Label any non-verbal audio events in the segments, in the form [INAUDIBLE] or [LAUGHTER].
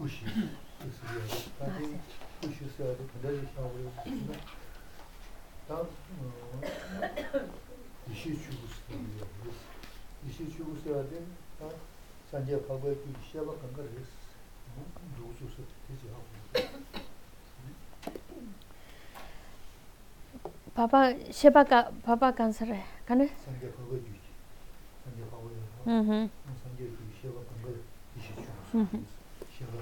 kushi kushi siyade kudari shawari kushina tam ishi chugusi ishi chugusi siyade sanje pagwaya ki ishiyaba kanka res dhugusu siyade teji hawa Papa, sheba ka, papa kansare, kane? Sanje pagwaya mm-hmm. yuji, sanje pagwaya, sanje yuji, mm-hmm. sheba kanka ishi chugusi, sheba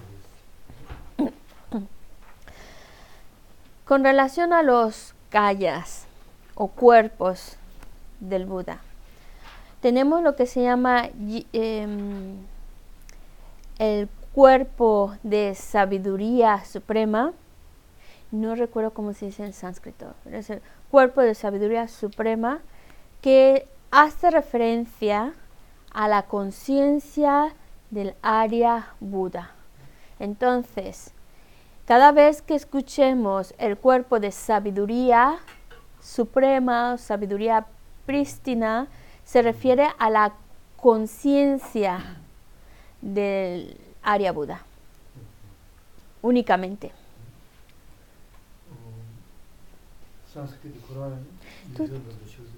Con relación a los kayas o cuerpos del Buda, tenemos lo que se llama em, el cuerpo de sabiduría suprema. No recuerdo cómo se dice en sánscrito, pero es el cuerpo de sabiduría suprema que hace referencia a la conciencia del Arya Buda. Entonces, cada vez que escuchemos el cuerpo de sabiduría suprema, sabiduría prístina, se refiere a la conciencia del Arya Buda. Únicamente. Tú-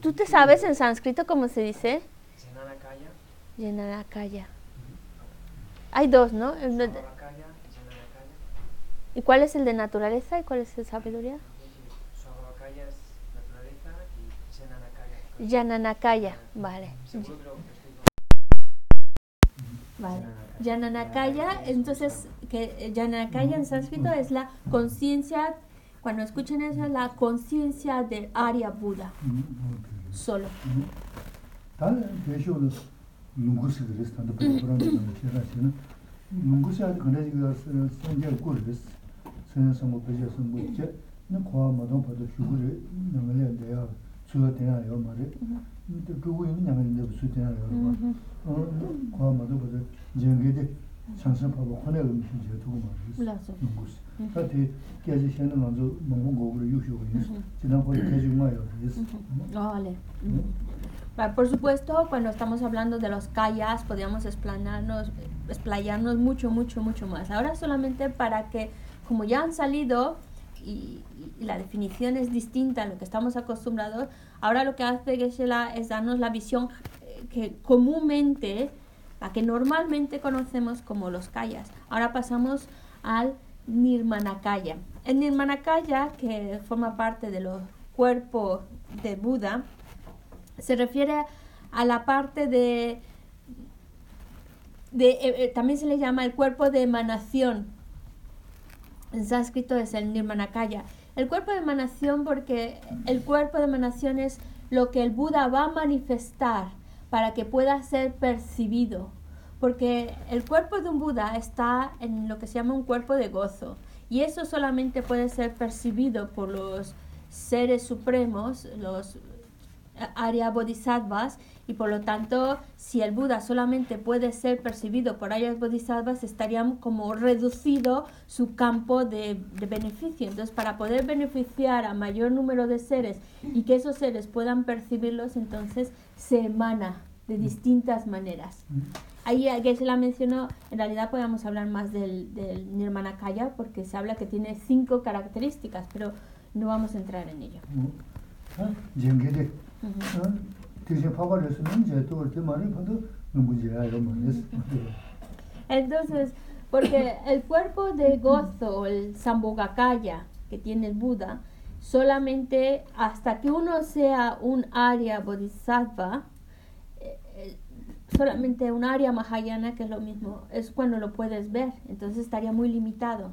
¿Tú te sabes en sánscrito cómo se dice? Jananakaya, Yananakaya. Hay dos, ¿no? El de- Swabhavakaya, Jananakaya. ¿Y cuál es el de naturaleza y cuál es el de sabiduría? Swabhavakaya es naturaleza y Jananakaya. Yananakaya, vale. Seguro que lo estoy Vale. Yananakaya, entonces, que eh, Yananakaya en sánscrito es la conciencia, cuando escuchen eso, es la conciencia del Arya Buda, solo. [CLEARS THROAT] sēnā Por supuesto, pues cuando estamos hablando de los kayas, podríamos explayarnos mucho, mucho, mucho más. Ahora solamente para que como ya han salido y, la definición es distinta a lo que estamos acostumbrados, ahora lo que hace Geshe-la es darnos la visión eh, que comúnmente, la que normalmente conocemos como los kayas. Ahora pasamos al Nirmanakaya. El Nirmanakaya, que forma parte de los cuerpos de Buda, se refiere a la parte de, de eh, eh, también se le llama el cuerpo de emanación. En sánscrito es el Nirmanakaya. El cuerpo de emanación porque el cuerpo de emanación es lo que el Buda va a manifestar para que pueda ser percibido. Porque el cuerpo de un Buda está en lo que se llama un cuerpo de gozo. Y eso solamente puede ser percibido por los seres supremos, los Arya Bodhisattvas y por lo tanto si el Buda solamente puede ser percibido por Arya Bodhisattvas estaría como reducido su campo de, de beneficio. Entonces para poder beneficiar a mayor número de seres y que esos seres puedan percibirlos entonces se emana de distintas maneras. Ahí que se la mencionó, en realidad podemos hablar más del, del Nirmanakaya porque se habla que tiene cinco características, pero no vamos a entrar en ello. 어? 쟁 [LAUGHS] Entonces, porque el cuerpo de gozo, el Sambhogakaya, que tiene el Buda, solamente hasta que uno sea un área bodhisattva, eh, eh, solamente un área mahayana, que es lo mismo, es cuando lo puedes ver, entonces estaría muy limitado.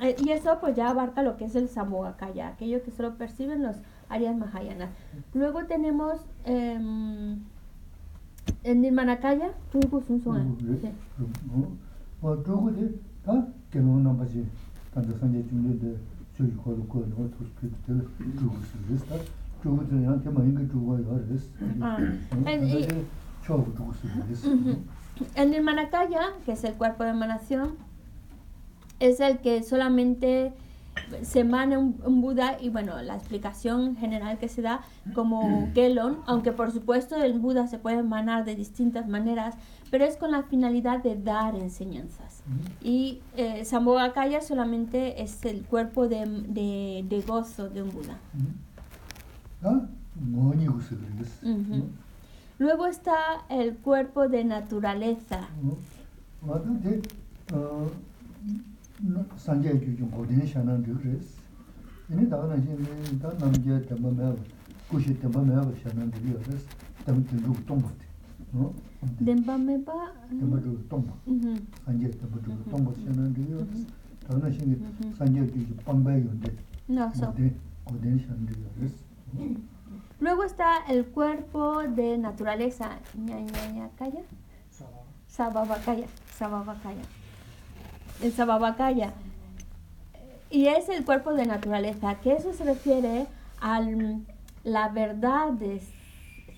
Eh, y eso pues ya abarca lo que es el Samogakaya, aquello que solo perciben los Arias Mahayana. Luego tenemos eh, ah, en Nirmanakaya, Ah, el Nirmanakaya, que es el cuerpo de emanación, es el que solamente se emana un, un, Buda y bueno, la explicación general que se da como Gelon, aunque por supuesto el Buda se puede emanar de distintas maneras, pero es con la finalidad de dar enseñanzas. Y eh, Sambhogakaya solamente es el cuerpo de, de, de gozo de un Buda. Uh -huh. Luego está el cuerpo de naturaleza. Luego está el cuerpo de naturaleza, sababacaya, el. Y es el cuerpo de naturaleza, que eso se refiere a la verdad de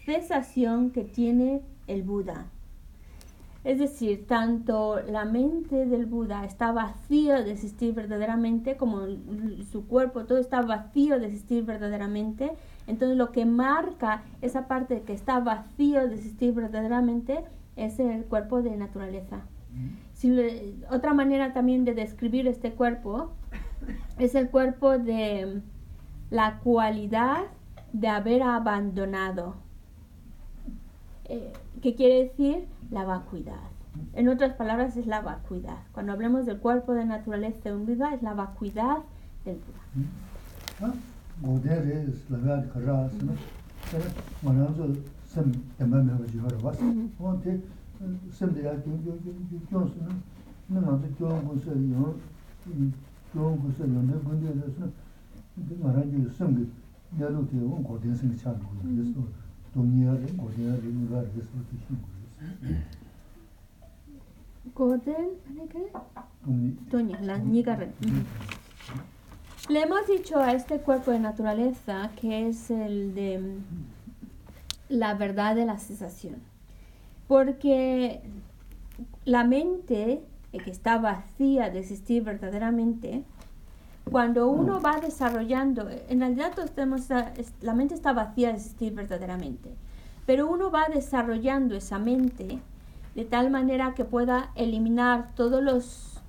cesación que tiene el Buda. Es decir, tanto la mente del Buda está vacío de existir verdaderamente, como su cuerpo, todo está vacío de existir verdaderamente, entonces lo que marca esa parte que está vacío de existir verdaderamente es el cuerpo de naturaleza. Si le- otra manera también de describir este cuerpo es el cuerpo de la cualidad de haber abandonado. Eh, ¿Qué quiere decir? La vacuidad. En otras palabras, es la vacuidad. Cuando hablemos del cuerpo de naturaleza de un Buda, es la vacuidad del Buda. 아, 모델에 슬라가 가라스는 만나서 sem 때문에 하고 하러 왔어. 음. 어때 셈데야 교교교교교스는 너한테 교원 곳에 요 교원 곳에 연대 군대에서는 그 말하기 셈게 야도 되고 고대생이 잘 보고 그래서 동의하는 고대하는 누가 그래서 뜻인 거예요. Goden, ¿vale qué? 동의 Toña, la Nigarren. Le hemos dicho a este cuerpo de naturaleza que es el de mm, la verdad de la cesación. Porque la mente, eh, que está vacía de existir verdaderamente, cuando uno va desarrollando, en realidad todos es- la mente está vacía de existir verdaderamente, pero uno va desarrollando esa mente de tal manera que pueda eliminar todos los,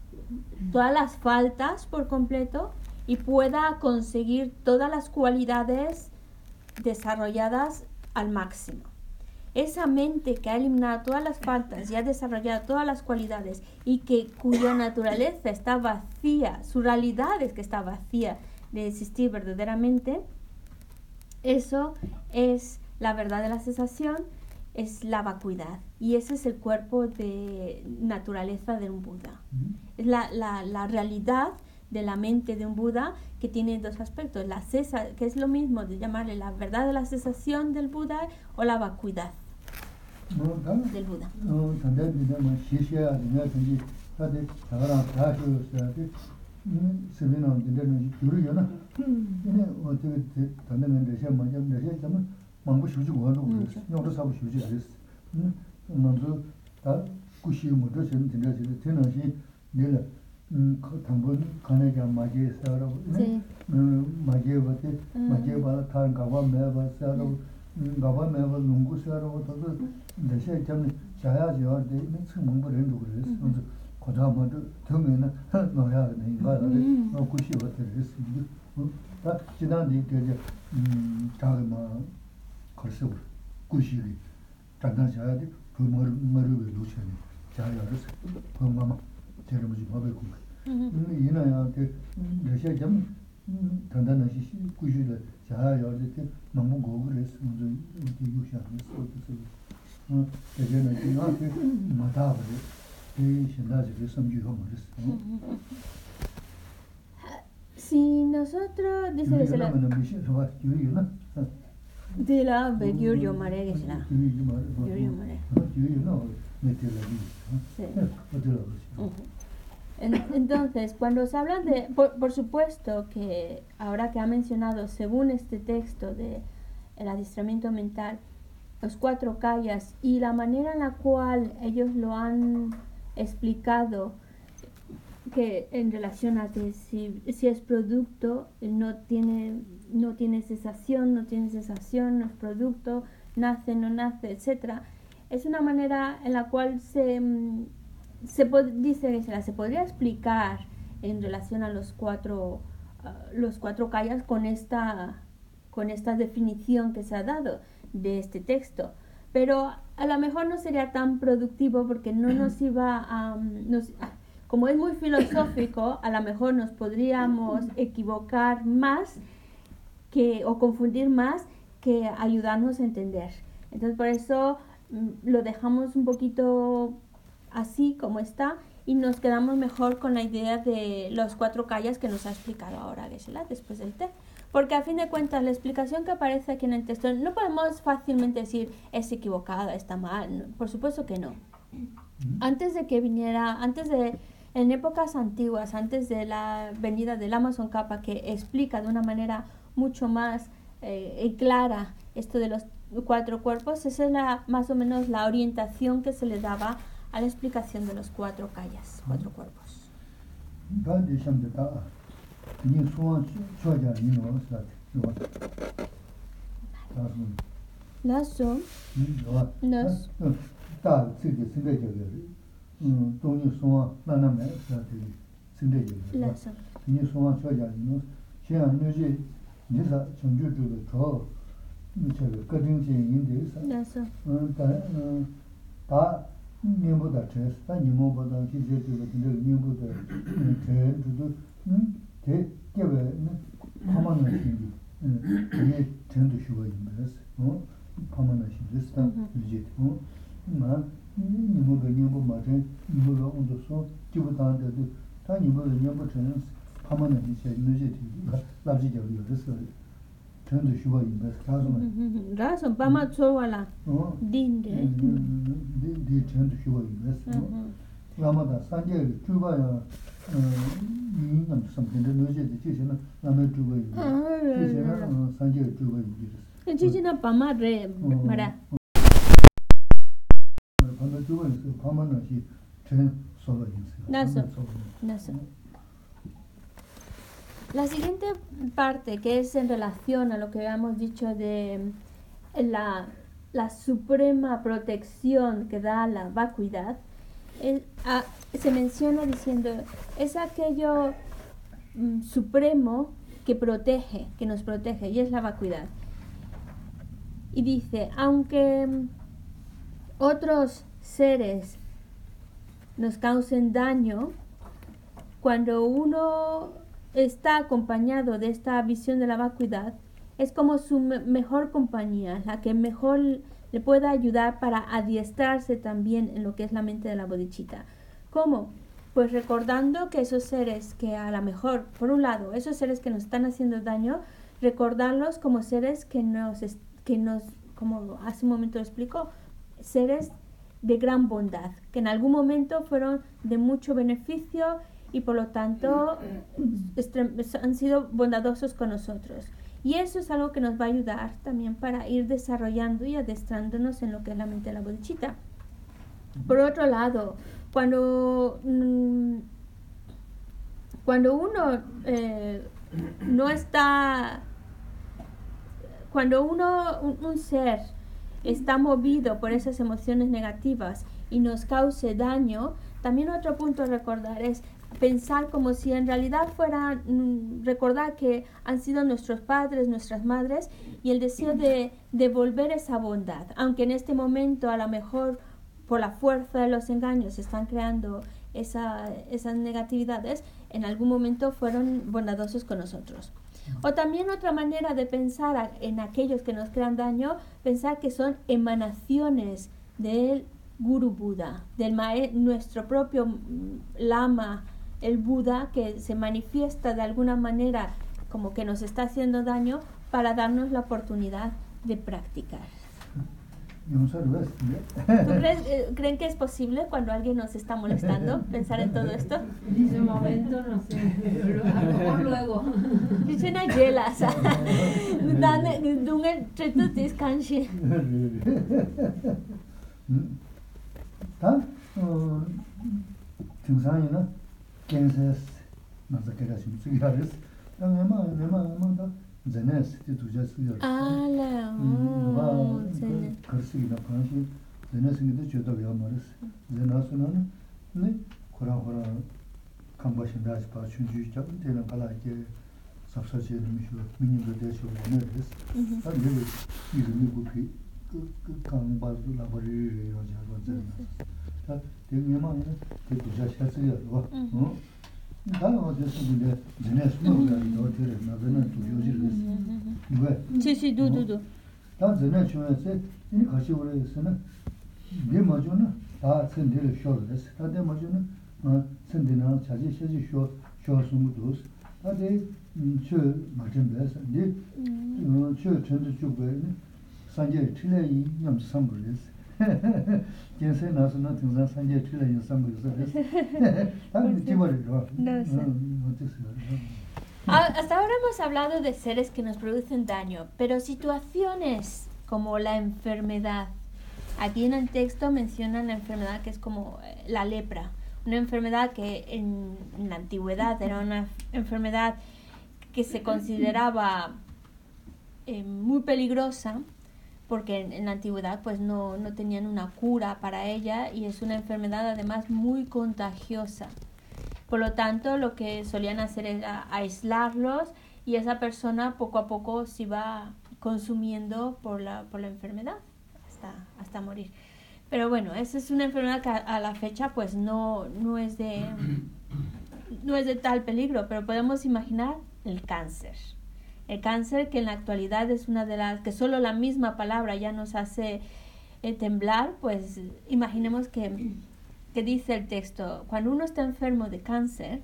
todas las faltas por completo y pueda conseguir todas las cualidades desarrolladas al máximo. Esa mente que ha eliminado todas las faltas y ha desarrollado todas las cualidades y que cuya naturaleza está vacía, su realidad es que está vacía de existir verdaderamente, eso es la verdad de la cesación, es la vacuidad. Y ese es el cuerpo de naturaleza de un Buda. Es la, la- la realidad de la mente de un Buda que tiene dos aspectos, la cesa, que es lo mismo de llamarle la verdad de la cesación del Buda o la vacuidad del Buda. 단대비는 뭐 시시야 되냐 근데 다들 다가라 다시어야 돼. 음, 세미나 근데는 유리잖아. 근데 어떻게 단대면 대신 먼저 내세 좀 망고 쉬지 거도 그랬어. 용도 사고 쉬지 그랬어. 음, 먼저 다 구시 모두 전 진짜 진짜 되는지 내가 음, 그 당분 간에가 마게 살아고. Sí. 음, 마게 버티 음. 마게 봐 타는 가봐 매봐 살아고. 음, 가봐 매봐 농구 살아고 또 대신 좀 자야죠. 내는 승문 버리는 그랬어. 그래서 고다마도 등에는 넣어야 되는 거야. 음. 어, 구시 어떻게 했습니다. 어, 다 지난데 이제 음, 자기만 걸서 구시리 단단 자야 돼. 그 머리 머리를 놓으셔야 자야 알았어. 엄마마 제가 뭐지 밥을 굽고. Ujú. 음, 이나한테 러시아 좀 음, 단단한 시 구시를 자야 이렇게 너무 고그랬어. 먼저 이렇게 유시하면서 어떻게 어, 대전에 이나한테 마다 그래. 이 신다지 그 섬주가 말했어. Si nosotros, dice Dila ve Entonces, cuando se habla de, por, por, supuesto que ahora que ha mencionado, según este texto de el adiestramiento mental, los cuatro callas y la manera en la cual ellos lo han explicado, que en relación a que si, si es producto, no tiene, no tiene cesación, no tiene cesación, no es producto, nace, no nace, etc. Es una manera en la cual se, mm, se dice que se, podría explicar en relación a los cuatro, ah, los cuatro kayas con esta, con esta definición que se ha dado de este texto. Pero a lo mejor no sería tan productivo porque no nos iba a... mm, nos- ah, como es muy filosófico, a lo mejor nos podríamos equivocar más que, o confundir más que ayudarnos a entender. Entonces por eso mm, lo dejamos un poquito así como está y nos quedamos mejor con la idea de los cuatro calles que nos ha explicado ahora Geshe-la después del té. Porque a fin de cuentas la explicación que aparece aquí en el texto no podemos fácilmente decir es equivocada, está mal. Por supuesto que no. Antes de que viniera, antes de, en épocas antiguas, antes de la venida del Amazon Kappa, que explica de una manera mucho más eh, clara esto de los cuatro cuerpos, esa es la, más o menos la orientación que se le daba a la explicación de los cuatro calles, cuatro cuerpos. sū, Lazo, 동이 소와 나나메 사들이 근데 이거 이 소와 쳐야 이노 제가 묘지 니사 정주주도 더 미쳐요 거든지 인데서 다 님보다 제스 다 님보다 기제도 근데 님보다 제도 음대 개베 파만나 신기 이게 전도 쉬고 있는 거스 어 파만나 신기 스타 이제 어막 nimu ge nyingpo ma chen, nimu ge ondo so, jibu tanga dadu, ta nimu ge nyingpo chen pama na ni xe, nu xe tingi, labzi jabu yo resi kari, chen du shubha yinba, kaso ma. Raso, pama tsorwa la, din de. Di chen du shubha yinba, lama da sanje ge chubha ya, yin nam samchen de nu xe di, chi xe na lama chubha yinba, chi xe na sanje ge chubha yinba. Chi xe na pama re, mara. La siguiente parte, que es en relación a lo que habíamos dicho de la, la suprema protección que da la vacuidad, es- ah, se menciona diciendo, es aquello mm, supremo que protege, que nos protege, y es la vacuidad. Y dice, aunque mm, otros seres nos causen daño, cuando uno está acompañado de esta visión de la vacuidad, es como su me- mejor compañía, la que mejor le pueda ayudar para adiestrarse también en lo que es la mente de la bodichita. ¿Cómo? Pues recordando que esos seres que a lo mejor, por un lado, esos seres que nos están haciendo daño, recordarlos como seres que nos, que nos como hace un momento lo explicó, seres de gran bondad, que en algún momento fueron de mucho beneficio y por lo tanto estre- han sido bondadosos con nosotros. Y eso es algo que nos va a ayudar también para ir desarrollando y adestrándonos en lo que es la mente de la bodichita. Por otro lado, cuando, mm, cuando uno eh, no está, cuando uno, un, un ser está movido por esas emociones negativas y nos cause daño, también otro punto a recordar es pensar como si en realidad fuera mm, recordar que han sido nuestros padres, nuestras madres y el deseo de devolver esa bondad, aunque en este momento a lo mejor por la fuerza de los engaños están creando esa- esas negatividades, en algún momento fueron bondadosos con nosotros. O también otra manera de pensar en aquellos que nos crean daño, pensar que son emanaciones del Guru Buda, del nuestro propio mm, Lama, el Buda, que se manifiesta de alguna manera como que nos está haciendo daño para darnos la oportunidad de practicar. Res ¿Tú crees- eh, ¿Creen que es posible cuando alguien nos está molestando pensar en todo esto? En ese momento no sé, pero a lo mejor luego. Dice una yela, sa. Dane dunga treto tis kanshi. tā tīngsāñi nā kenses nasa kera shim tsugi haris ta ngema ngema ngema ta zene siti tuja suyo. Ala, ah, mm, ooo, oh, zene. Karsi ina panshi, zene singida choda vya maris. Zene asu nana, ne, kura kura kamba shinda asipa chunju ichabu, tena kala ike sapsa che rimisho, minimdo desho vya maris. Mm-hmm. Ta nebe, irimi gupi, kamba zu labari riyo jarwa zene. Mm-hmm. Ta, te nyema ina, te tuja shasiya, wa, ooo. Mm-hmm. dāngā dēsū gudē, dēnē sūnā gudē yō tērē, nā dēnē tū yō jirī gēs. Gudē. Chē shī dū dū dū. Tā dēnē chūyā sē, yīni kāshī wā rē sē na, dē mā chū na, tā sēn dē rē shō rē sē, tā dē mā chū na, sēn dē nā chā chē shē chī shō, shō sū mū dū sē, tā dē chū mā chēn bē sē, dē chū chēn dū chū gudē, sāng jē tī lē yī nyam sāng gudē sē. [LAUGHS] Ah, hasta ahora hemos hablado de seres que nos producen daño, pero situaciones como la enfermedad. Aquí en el texto mencionan la enfermedad que es como eh, la lepra, una enfermedad que en la antigüedad era una enfermedad que se consideraba eh, muy peligrosa porque en, la antigüedad pues no, no tenían una cura para ella y es una enfermedad además muy contagiosa. Por lo tanto, lo que solían hacer era aislarlos y esa persona poco a poco se iba consumiendo por la, por la enfermedad hasta, hasta morir. Pero bueno, esa es una enfermedad que a, a la fecha pues no, no, es de, no es de tal peligro, pero podemos imaginar el cáncer. El cáncer que en la actualidad es una de las que solo la misma palabra ya nos hace eh, temblar, pues imaginemos que que dice el texto, cuando uno está enfermo de cáncer,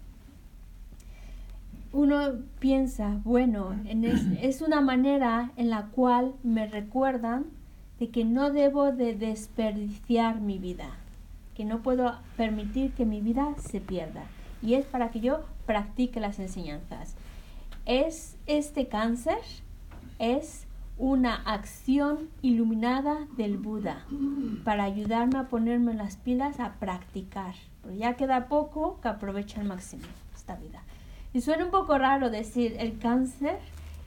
uno piensa, bueno, en es, es una manera en la cual me recuerdan de que no debo de desperdiciar mi vida, que no puedo permitir que mi vida se pierda. Y es para que yo practique las enseñanzas. ¿Es este cáncer? Es una acción iluminada del Buda para ayudarme a ponerme las pilas a practicar. Pero ya queda poco que aproveche al máximo esta vida. Y suena un poco raro decir el cáncer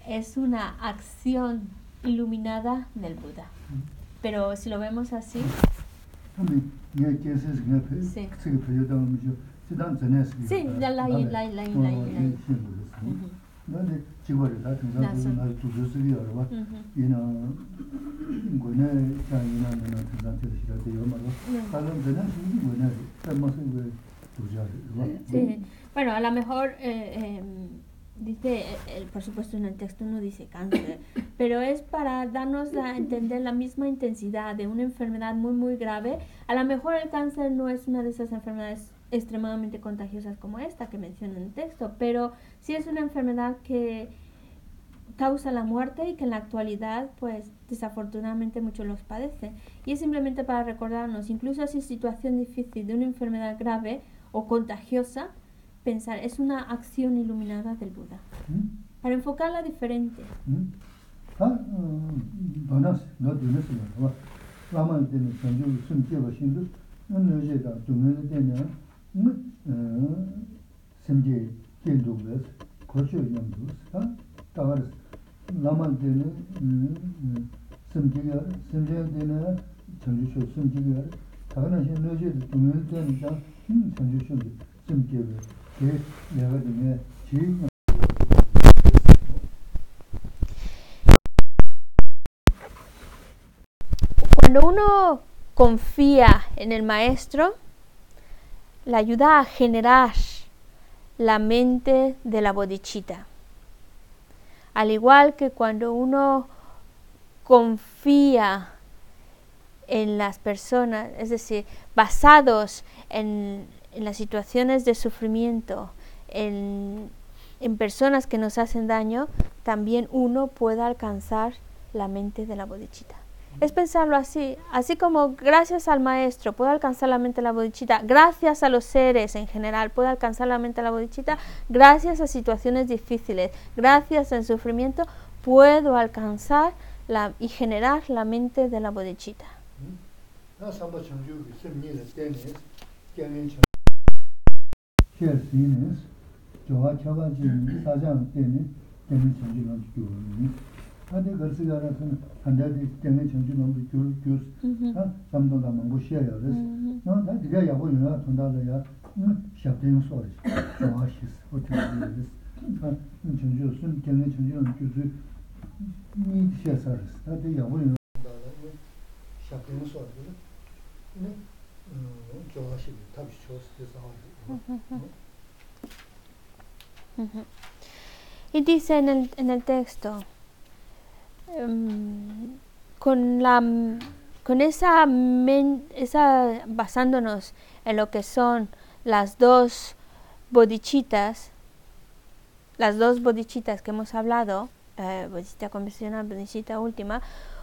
es una acción iluminada del Buda. Pero si lo vemos así. Sí. Sí, la, la, la, la, la. 근데 지구를 다 등산도 나서. 나 두저스기 알아봐. ujú, 이나 거네 자이나 나 등산들 시라도 요마로. 네. 다른 데는 신기 거네. 때문에 왜 두저를 봐. Sí, bueno, a lo mejor eh, eh, dice, eh, eh, por supuesto en el texto no dice cáncer, [COUGHS] pero es para darnos a entender la misma intensidad de una enfermedad muy, muy grave. A lo mejor el cáncer no es una de esas enfermedades extremadamente contagiosas como esta que menciona en el texto, pero sí es una enfermedad que causa la muerte y que en la actualidad, pues desafortunadamente muchos los padecen. Y es simplemente para recordarnos, incluso si es situación difícil de una enfermedad grave o contagiosa, pensar, es una acción iluminada del Buda, para enfocarla diferente. 만 때는 전주 숨겨버 신도 너제다 동네에 되냐? 응? 어. 심지 견도가 거쳐 연도. 아? 따라서 라만 때는 음. 심지가 심지가 되는 전주 쇼 심지가 다른 신 너제도 동네에 되니까 음, 전주 쇼 심지가 그 내가 되네. 지금 Cuando uno confía en el maestro, le ayuda a generar la mente de la bodichita. Al igual que cuando uno confía en las personas, es decir, basados en, en las situaciones de sufrimiento, en, en personas que nos hacen daño, también uno puede alcanzar la mente de la bodichita. Es pensarlo así, así como gracias al maestro puedo alcanzar la mente de la bodichita, gracias a los seres en general puedo alcanzar la mente de la bodichita, gracias a situaciones difíciles, gracias al sufrimiento puedo alcanzar la, y generar la mente de la bodichita. 나 삼바 청주 심리를 때문에 깨면 청 cher sines, jowa chaba jini, sajang teni, teni chanchi namchi gyuruni. Tade garsi gara san, tandadi teni chanchi namchi gyur, gyur, ujú, ta samdonda mangu xie ya res. ujú. No, ta diga yabu yunga tundada ya, shabdeng sori, jowa shis, o teni res. Ta chanchi sun, teni chanchi namchi gyur, mi xie sa res. Tade yabu yunga tundada, shabdeng sori, ne, jowa shis, tabi chos, desa hori. Ujú. Y dice en el, en el texto, em, con la con esa, men- esa basándonos en lo que son las dos bodichitas, las dos bodichitas que hemos hablado, eh, bodhicitta convencional, bodhicitta última,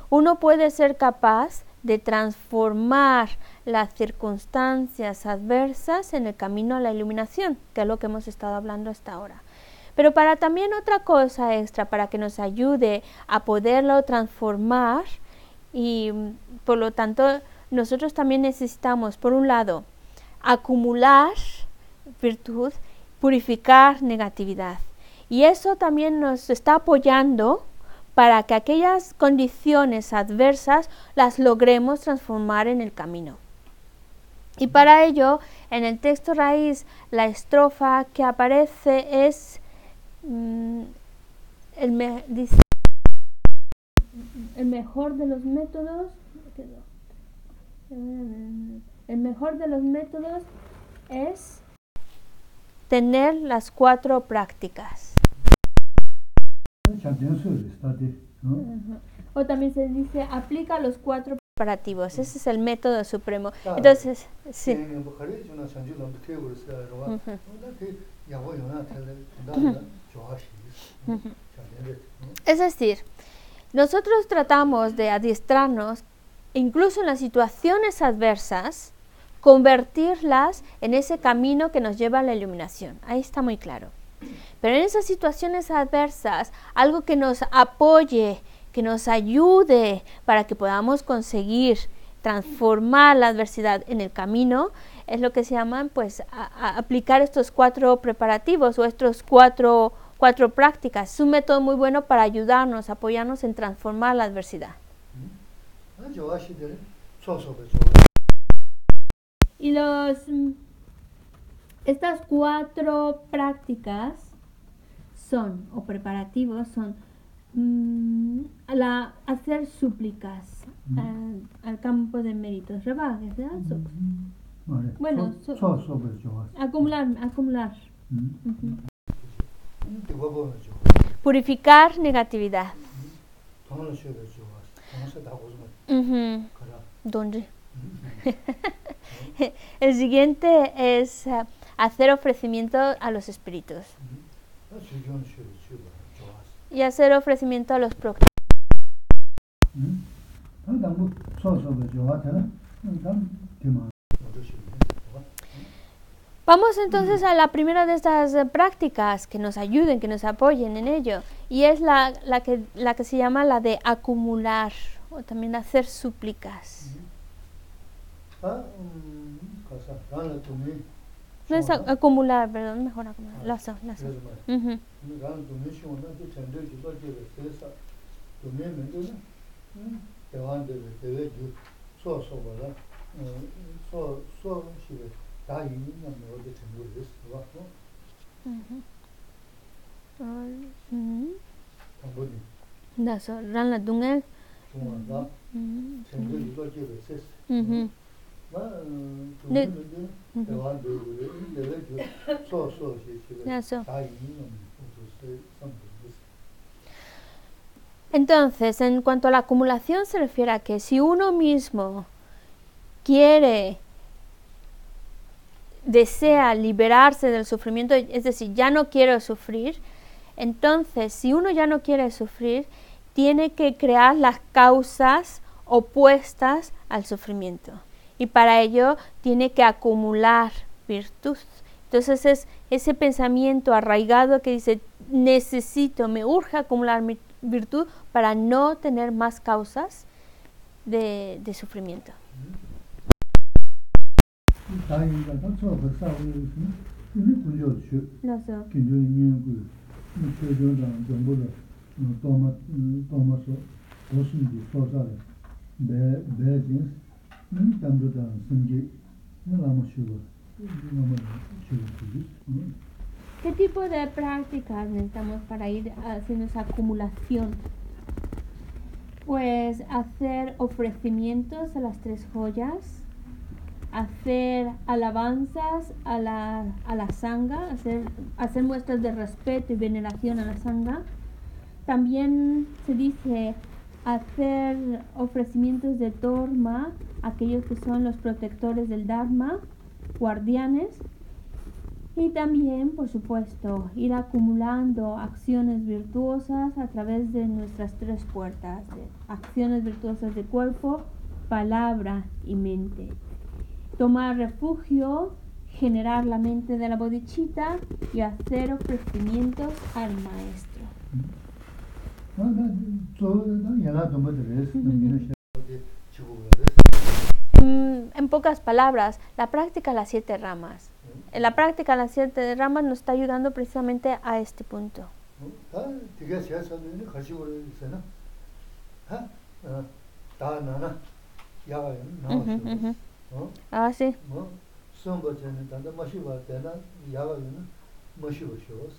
uno puede ser capaz de transformar las circunstancias adversas en el camino a la iluminación, que es lo que hemos estado hablando hasta ahora. Pero para también otra cosa extra, para que nos ayude a poderlo transformar y mm, por lo tanto nosotros también necesitamos, por un lado, acumular virtud, purificar negatividad. Y eso también nos está apoyando para que aquellas condiciones adversas las logremos transformar en el camino. Y para ello, en el texto raíz, la estrofa que aparece es mm, el, me- dice, el mejor de los métodos. El mejor de los métodos es tener las cuatro prácticas. O también se dice aplica los cuatro preparativos. Ese es el método supremo. Claro. Entonces, sí. 네, 뭐 es decir, nosotros tratamos de adiestrarnos, incluso en las situaciones adversas, convertirlas en ese camino que nos lleva a la iluminación. Ahí está muy claro. Pero en esas situaciones adversas, algo que nos apoye, que nos ayude para que podamos conseguir transformar la adversidad en el camino, es lo que se llaman pues aplicar estos cuatro preparativos o estos cuatro Cuatro, prácticas. Es un método muy bueno para ayudarnos, apoyarnos en transformar la adversidad. Y los, mm, estas cuatro prácticas son, o preparativos, son mm, la, hacer súplicas mm. al, al, campo de méritos, rebajes, ¿verdad? So. Bueno, so, so, acumular, acumular. -hmm. Purificar negatividad. [LAUGHS] El siguiente es eh, hacer ofrecimiento a los espíritus. Y hacer ofrecimiento a los próximos. Vamos entonces a la primera de estas eh, prácticas que nos ayuden, que nos apoyen en ello, y es la, la, que, la que se llama la de acumular o también hacer súplicas. No es acumular, perdón, mejor acumular. Ah, lazo, lazo. Uh -huh daha yeniyim Entonces, en cuanto a la acumulación, se refiere a que si uno mismo quiere desea liberarse del sufrimiento, es decir, ya no quiero sufrir, entonces si uno ya no quiere sufrir, tiene que crear las causas opuestas al sufrimiento. Y para ello tiene que acumular virtud. Entonces es ese pensamiento arraigado que dice, necesito, me urge acumular virtud para no tener más causas de, de sufrimiento. 다행이다. 또 저거 싸우고 있으면 니 군조 슈 Los dos. 긴조 니고 니 최저당 정보를 도마 도마서 고순디 소사를 배 배진 니 담도다 승기 니 라모 슈고 라모 슈고 ¿Qué tipo de prácticas necesitamos para ir haciendo esa acumulación? Pues hacer ofrecimientos a las tres joyas, hacer alabanzas a la, a la sangha, hacer, hacer muestras de respeto y veneración a la sangha. También se dice hacer ofrecimientos de torma aquellos que son los protectores del Dharma, guardianes. Y también, por supuesto, ir acumulando acciones virtuosas a través de nuestras tres puertas, acciones virtuosas de cuerpo, palabra y mente tomar refugio, generar la mente de la bodichita y hacer ofrecimientos al maestro. Mm, en, pocas palabras, la práctica de las siete ramas. La práctica de las siete ramas nos está ayudando precisamente a este punto. Uh -huh, uh -huh. 사는 가지고 있으나 하 다나나 야가요 Ujú, 나와서 ujú. 어 Ah, sí. 뭐 선거전에 단다 마시바 되나 야가요는 마시고 쇼스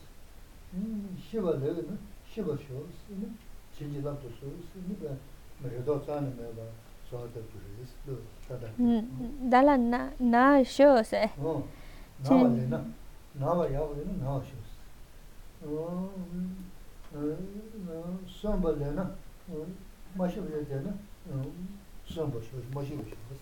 음 시바되는 시바 쇼스 진지다 또 쇼스 니가 머리도 짜는 매가 저한테 그래서 또 다다 Mm, Da la na, na shows, eh. 어 진- 나와래나 나와 야가요는 나와 쇼스 어 어, 선발래나 마시고 되나 어 선발 쇼스 마시고 쇼스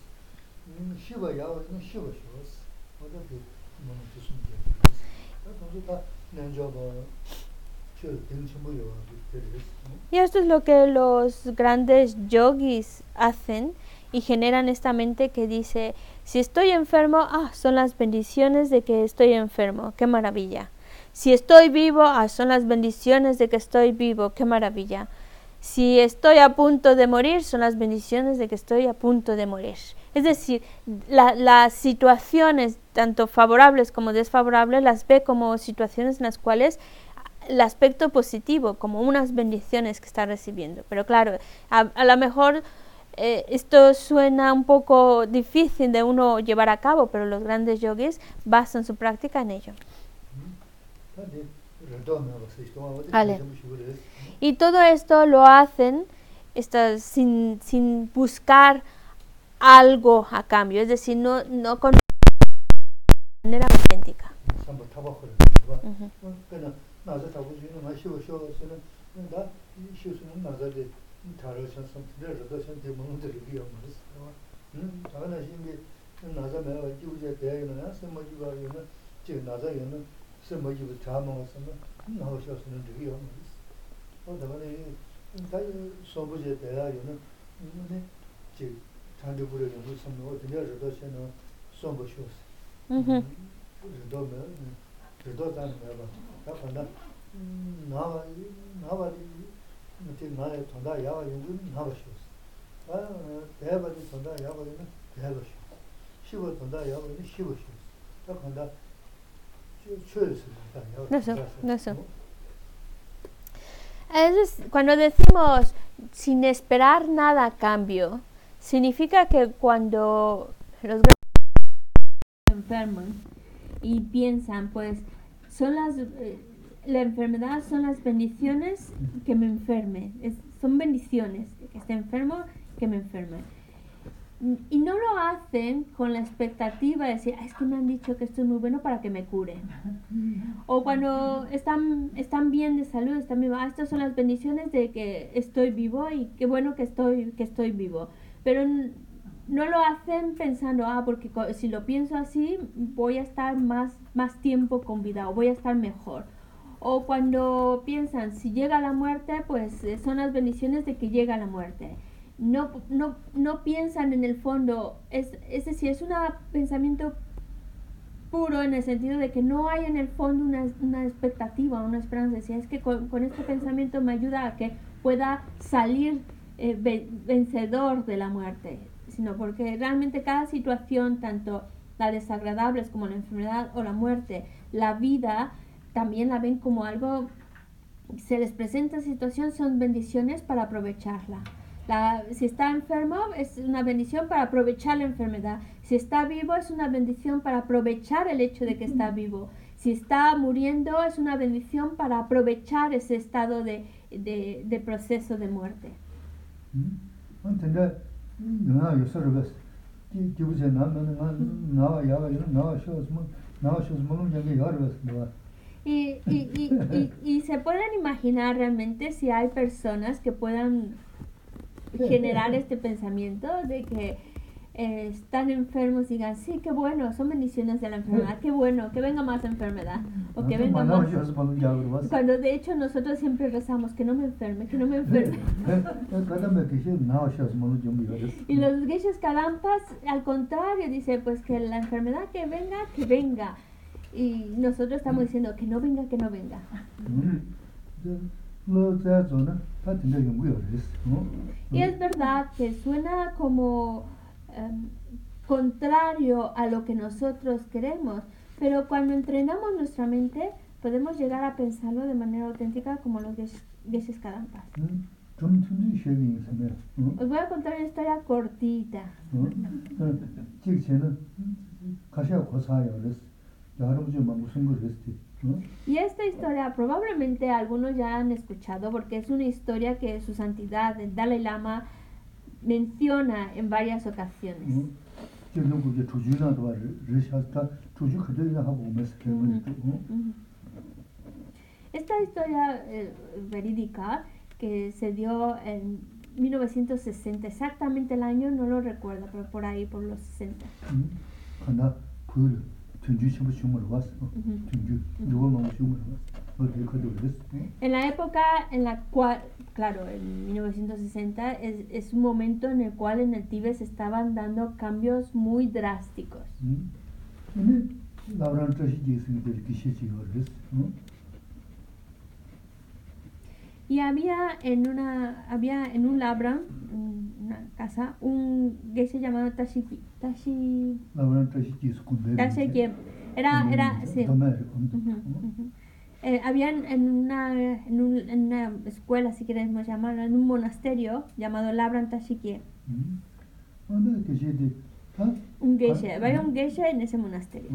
Y esto es lo que los grandes yogis hacen y generan esta mente que dice, si estoy enfermo, ah, son las bendiciones de que estoy enfermo, qué maravilla. Si estoy vivo, ah, son las bendiciones de que estoy vivo, qué maravilla. Si estoy a punto de morir, son las bendiciones de que estoy a punto de morir. Es decir, las situaciones, tanto favorables como desfavorables, las ve como situaciones en las cuales el aspecto positivo, como unas bendiciones que está recibiendo. Pero claro, a, lo mejor eh, esto suena un poco difícil de uno llevar a cabo, pero los grandes yogis basan su práctica en ello. Vale. Y todo esto lo hacen sin, sin buscar algo a cambio, es decir, no, no con manera auténtica. Eso. Es, cuando decimos sin esperar nada a cambio, significa que cuando los se enferman y piensan, pues, son las eh, la enfermedad son las bendiciones que me enferme, son bendiciones que esté enfermo, que me enferme. Y no lo hacen con la expectativa de decir, "Ah, es que me han dicho que esto es muy bueno para que me cure. O cuando están, están bien de salud, están vivos, ah, estas son las bendiciones de que estoy vivo y qué bueno que estoy, que estoy vivo. Pero no lo hacen pensando, ah, porque si lo pienso así, voy a estar más, más tiempo con vida o voy a estar mejor. O cuando piensan, si llega la muerte, pues eh, son las bendiciones de que llega la muerte. No, no, no piensan en el fondo, es, es decir, es un pensamiento puro en el sentido de que no hay en el fondo una, una expectativa, una esperanza. Decía, es que con, con este pensamiento me ayuda a que pueda salir eh, ve- vencedor de la muerte, sino porque realmente cada situación, tanto las desagradables como la enfermedad o la muerte, la vida también la ven como algo, se les presenta situación, son bendiciones para aprovecharla. La- si está enfermo es una bendición para aprovechar la enfermedad. Si está vivo es una bendición para aprovechar el hecho de que está vivo. Si está muriendo es una bendición para aprovechar ese estado de, de- de proceso de muerte. 안 근데 나 요소를 봤어. 이 기부제 나면 나 나와 야가 이런 나와 쇼스 뭐 나와 쇼스 뭐는 여기 여러 봤어. 뭐 Y, y, y, y, y se pueden imaginar realmente si hay personas que puedan generar este pensamiento de que están enfermos digan, sí, qué bueno, son bendiciones de la enfermedad, qué bueno, que venga más enfermedad. Cuando de hecho nosotros siempre rezamos, que no me enferme, que no me enferme. y los geshas kalampas, al contrario, dice, pues que la enfermedad que venga, que venga. Y nosotros estamos diciendo, que no venga, que no venga. Y es verdad que suena como um, contrario a lo que nosotros queremos. Pero cuando entrenamos nuestra mente, podemos llegar a pensarlo de manera auténtica como los dioses Kadampas. Os voy a contar una historia cortita. Y esta historia probablemente algunos ya han escuchado porque es una historia que su santidad, el Dalai Lama, menciona en varias ocasiones. Esta historia eh, verídica que se dio en 1960, exactamente el año no lo recuerdo, pero por ahí, por los 60. Uh -huh. Uh -huh. En la época en la cual, claro, en 1960 es, es un momento en el cual en el Tíbet se estaban dando cambios muy drásticos. Y había en una había en un labra, una casa, un geshe llamado Tashiki. Tashi. Labran Tashiki Era, era, sí. Uh -huh, uh -huh eh, habían en una, en, un, en, una escuela, si queremos llamarlo, en un monasterio llamado Labran Tashiki. Un geisha, había un geisha en ese monasterio.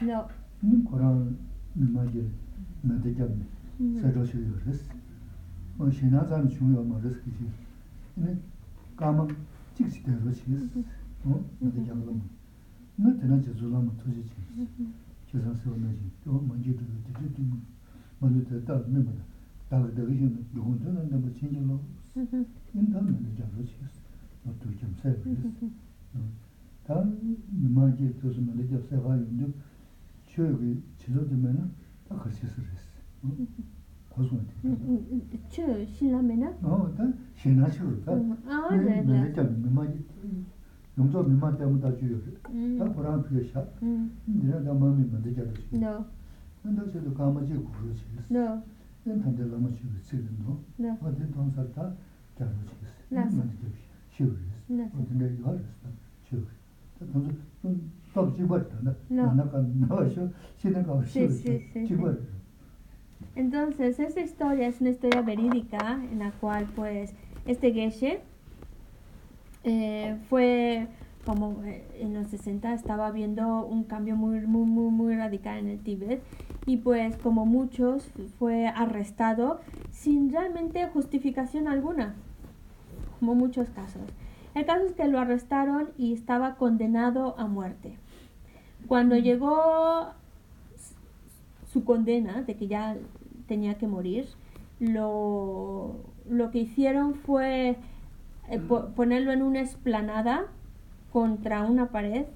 No. 음 코란 미마게 나대잡네. Ujú. 세로시요 그랬어. 어 신화산 중요 말했어 그지. 근데 까만 찍시대로 시겠어. 어? 나대잡는 나 되나 저zul라면 터지지. 계산서 나지. 또 먼저도 되지 좀 먼저 됐다 내면 다가 되기 전에 누군가는 뭐 진짜로 Ujú. 인다는 잡으러 시겠어. 어떻게 좀 세. 그랬어. 다 미마게 또서 말이죠. 세가 있는데 최고 지도되면은 다 같이 했어. 어? 고소한테. Chu, Shinlamena. 어, 다 신하시로 다. Ah, 네, de 네, 미마게 용도 미마 때문에 다 주요. 다 Mm, 보람 피셔. mm, 내가 다 마음이 만들 잡으시. No, 근데 저도 까마지 구르시. no, 난 단들 너무 쉬고 쓰는도. no, 어디 동사다 잡으시. 나서. 만들 잡으시. 쉬고. 나서. 근데 이거 알았어. 쉬고. 그래서 또 집었다. No. 나가 나와서 쉬는 거 Sí, 쉬고. Entonces, esta historia es una historia verídica en la cual, pues, este Geshe eh, fue como eh, en los 60 estaba viendo un cambio muy, muy, muy, muy radical en el Tíbet y pues como muchos fue arrestado sin realmente justificación alguna, como muchos casos. El caso es que lo arrestaron y estaba condenado a muerte. Cuando llegó su condena de que ya tenía que morir, lo, lo que hicieron fue eh, po- ponerlo en una esplanada contra una pared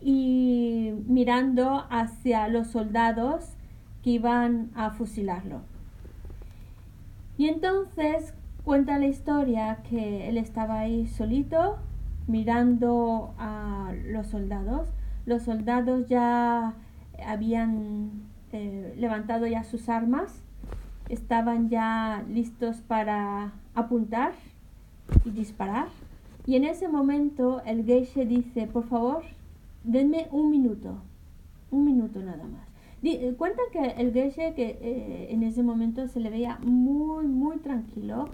y mirando hacia los soldados que iban a fusilarlo. Y entonces cuenta la historia que él estaba ahí solito mirando a los soldados. Los soldados ya habían eh, levantado ya sus armas, estaban ya listos para apuntar y disparar. Y en ese momento el geishe dice, por favor, denme un minuto, un minuto nada más. Eh, cuentan que el geishe que eh, en ese momento se le veía muy, muy tranquilo,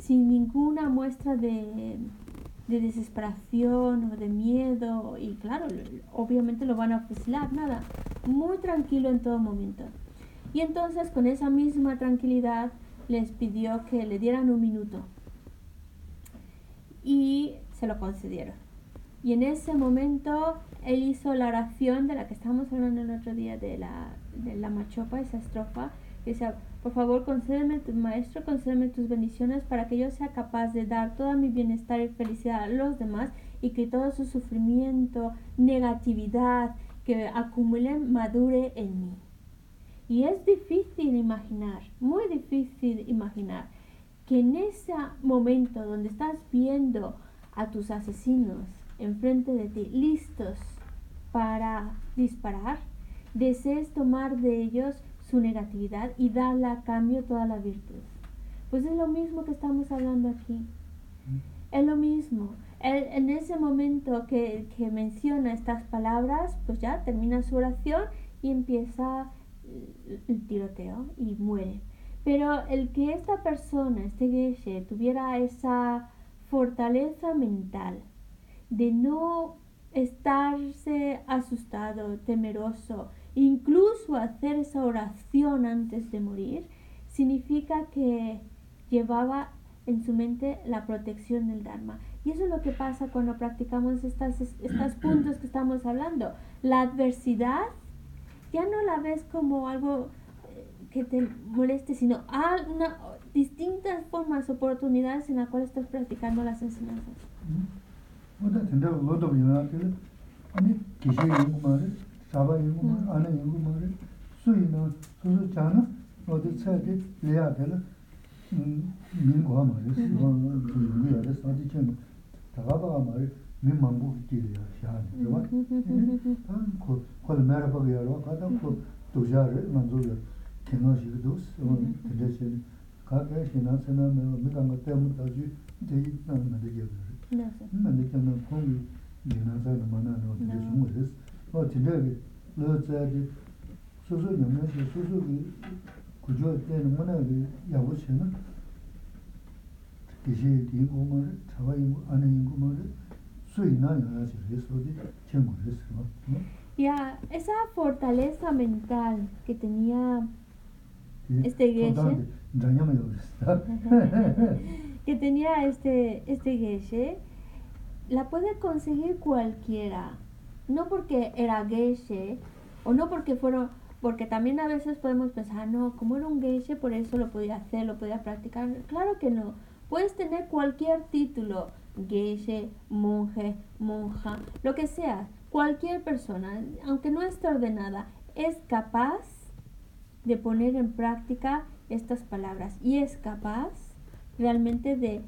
sin ninguna muestra de, de desesperación o de miedo. Y claro, obviamente lo van a fusilar, nada, muy tranquilo en todo momento. Y entonces con esa misma tranquilidad les pidió que le dieran un minuto. Y se lo concedieron. Y en ese momento él hizo la oración de la que estábamos hablando el otro día de la, de la machopa, esa estrofa, que decía, por favor concédeme, maestro, concédeme tus bendiciones para que yo sea capaz de dar todo mi bienestar y felicidad a los demás y que todo su sufrimiento, negatividad que acumulen madure en mí. Y es difícil imaginar, muy difícil imaginar, que en ese momento donde estás viendo a tus asesinos enfrente de ti, listos para disparar, desees tomar de ellos su negatividad y darle a cambio toda la virtud. Pues es lo mismo que estamos hablando aquí. Es lo mismo. Él, en ese momento que, que menciona estas palabras, pues ya termina su oración y empieza el, el tiroteo y muere. Pero el que esta persona, este Geshe, tuviera esa fortaleza mental de no estarse asustado, temeroso, incluso hacer esa oración antes de morir, significa que llevaba en su mente la protección del Dharma. Y eso es lo que pasa cuando practicamos estas, estos [CLEARS THROAT] puntos que estamos hablando. La adversidad ya no la ves como algo eh, que te moleste, sino a una, distintas formas, oportunidades en las cuales estás practicando las enseñanzas. 오다 rāpa yungu mā rī, āna yungu mā rī, sū yinā, sū sū chāna, rōdi tsā yate lēyā pēla mīn guhā mā rī, sū yungu yā rī, sādi chēnu, tāgā bāgā mā rī, mīn māmbū kī rī yā, shāni, rīwa, tā kō, kō lī mērā bāgā yā rō, kā tā kō dōshā rī, mā dzō yā, kēnā shī kī dōs, tēndē chēni, kā kā shī nā sē nā mē, mī kāngā tē mū tā chū, tē yī nā mā rī kē rī, mā rī kē nā kōngi, yī nā sā yā mā nā rō, tēndē shūngu rī, 게 신나서나 미간 것 때문에 아주 되게 나는 되게 No sé. 근데 저는 공이 지나서는 만나는 어떻게 좀 그랬어. 어 진짜게 너자지 소소 영면서 소소기 구조 때는 뭐나게 야고치는 기시 디고만 자와이 안에 인고만 수이나 영야지 그래서 어디 좀 그랬어. Ya, esa fortaleza mental que tenía Este Geshe. 다냐면 그랬어. [LAUGHS] que tenía este, este Geshe, la puede conseguir cualquiera. No porque era Geshe, o no porque fueron, porque también a veces podemos pensar, no, como era un Geshe, por eso lo podía hacer, lo podía practicar. Claro que no. Puedes tener cualquier título, Geshe, monje, monja, lo que sea. Cualquier persona, aunque no esté ordenada, es capaz de poner en práctica estas palabras y es capaz realmente de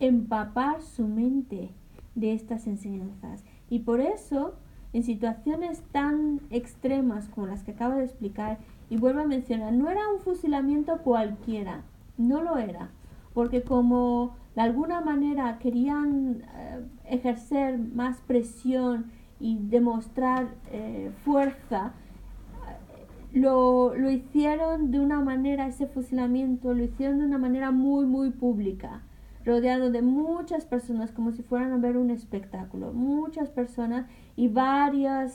empapar su mente de estas enseñanzas. Y por eso, en situaciones tan extremas como las que acabo de explicar, y vuelvo a mencionar, no era un fusilamiento cualquiera, no lo era, porque como de alguna manera querían eh, ejercer más presión y demostrar eh, fuerza, lo, lo hicieron de una manera, ese fusilamiento, lo hicieron de una manera muy, muy pública, rodeado de muchas personas, como si fueran a ver un espectáculo, muchas personas y varios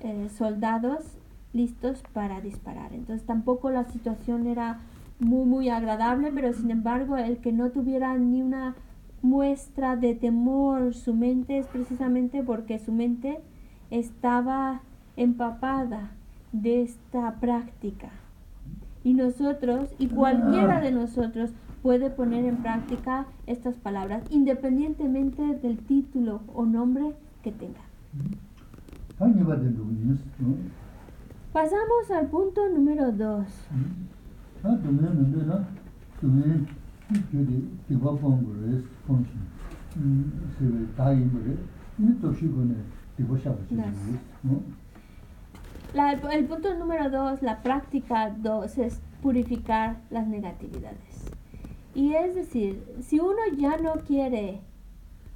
eh, soldados listos para disparar. Entonces tampoco la situación era muy, muy agradable, pero sin embargo el que no tuviera ni una muestra de temor su mente es precisamente porque su mente estaba empapada de esta práctica. Y nosotros, y cualquiera de nosotros, puede poner en práctica estas palabras, independientemente del título o nombre que tenga. Pasamos al punto número 2. La, el punto número dos, la práctica 2, es purificar las negatividades. Y es decir, si uno ya no quiere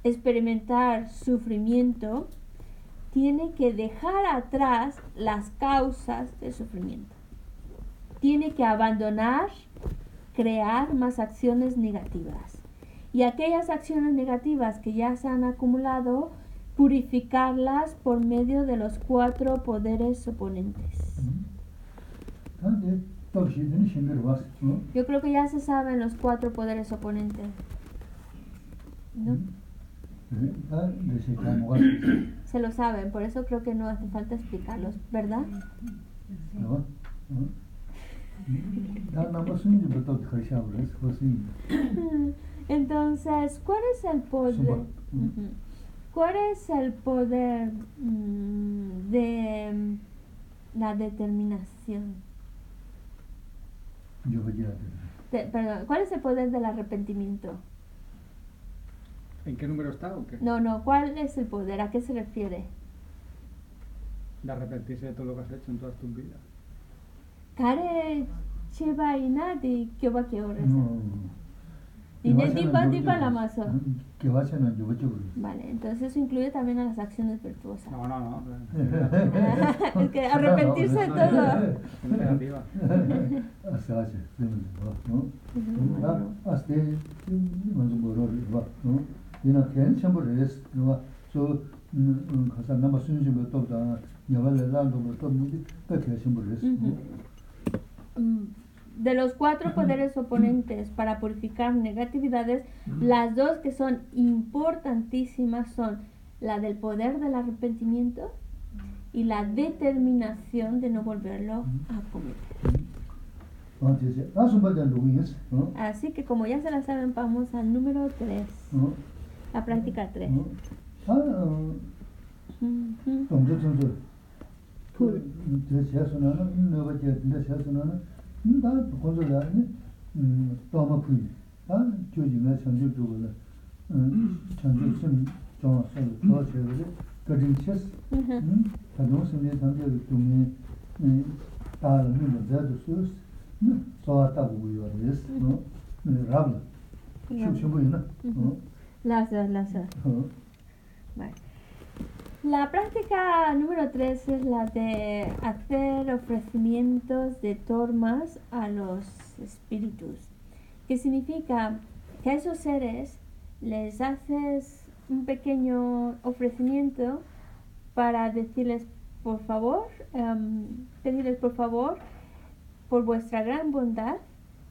experimentar sufrimiento, tiene que dejar atrás las causas del sufrimiento. Tiene que abandonar crear más acciones negativas. Y aquellas acciones negativas que ya se han acumulado, purificarlas por medio de los cuatro poderes oponentes. Yo creo que ya se saben los cuatro poderes oponentes. ¿No? [COUGHS] Se lo saben, por eso creo que no hace falta explicarlos, ¿verdad? [COUGHS] Entonces, ¿cuál es el poder? ¿Cuál es el poder mm, de la determinación? Perdón, ¿cuál es el poder del arrepentimiento? ¿En qué número está o qué? No, no, ¿cuál es el poder? ¿A qué se refiere? De arrepentirse de todo lo que has hecho en todas tus vidas. Care cheba inadi kyoba kyoresa. 어. Y ne dipa dipa la maso. que va a ser yo voy Vale, entonces eso incluye también a las acciones virtuosas. No, no, no. [LAUGHS] es que [LAUGHS] arrepentirse de todo. Es negativa. hasta hace ¿no? Ujú, 아, hasta 먼저 뭐로 봐. 어? 이나 괜찮을 es 너 저, 음, 가서 남아 순지 몇 도다. 여발을 난도 또 뭐지? 그 괜찮을 es. Ujú. Mm, De los cuatro poderes oponentes para purificar negatividades, las dos que son importantísimas son la del poder del arrepentimiento y la determinación de no volverlo a cometer. 어, 이제 아주 받은 누구였어? 어? Así que como ya se la saben, vamos al número 3, 어? la práctica 3. 어? 아, 어, 동조 정도 그 제시하서는 너가 이제 근데 제시하서는 다 건설하네 음 또마 부이 아 조지가 전주 쪽을 음 전주 좀 정확히 더 제대로 그린 체스 음 다노스네 단계 동에 음 다른 뭐 자도 수스 음 소아타고 요리스 어 라블 슈 Láser, láser. Uh -huh. vale. La práctica número 3 es la de hacer ofrecimientos de tormas a los espíritus, que significa que a esos seres les haces un pequeño ofrecimiento para decirles por favor, um, pedirles por favor, por vuestra gran bondad,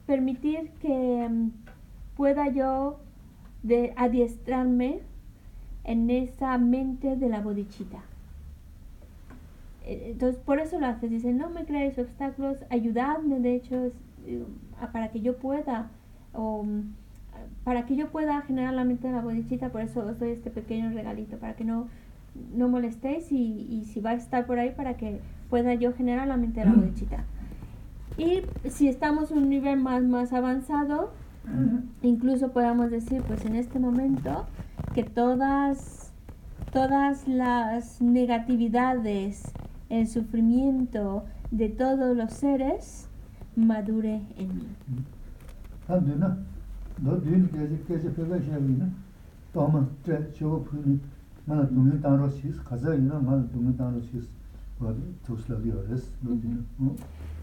permitir que em, pueda yo de adiestrarme en esa mente de la bodichita. Eh, Entonces, por eso lo haces. Dice, no me creáis obstáculos, ayudadme, de hecho, para que yo pueda, o mm, para que yo pueda generar la mente de la bodichita, por eso os doy este pequeño regalito, para que no, no molestéis y, y si va a estar por ahí, para que pueda yo generar la mente de la bodichita. Y si estamos en un nivel más, más avanzado, Incluso podamos decir, pues en este momento, que todas, todas las negatividades, el sufrimiento de todos los seres, madure en mí.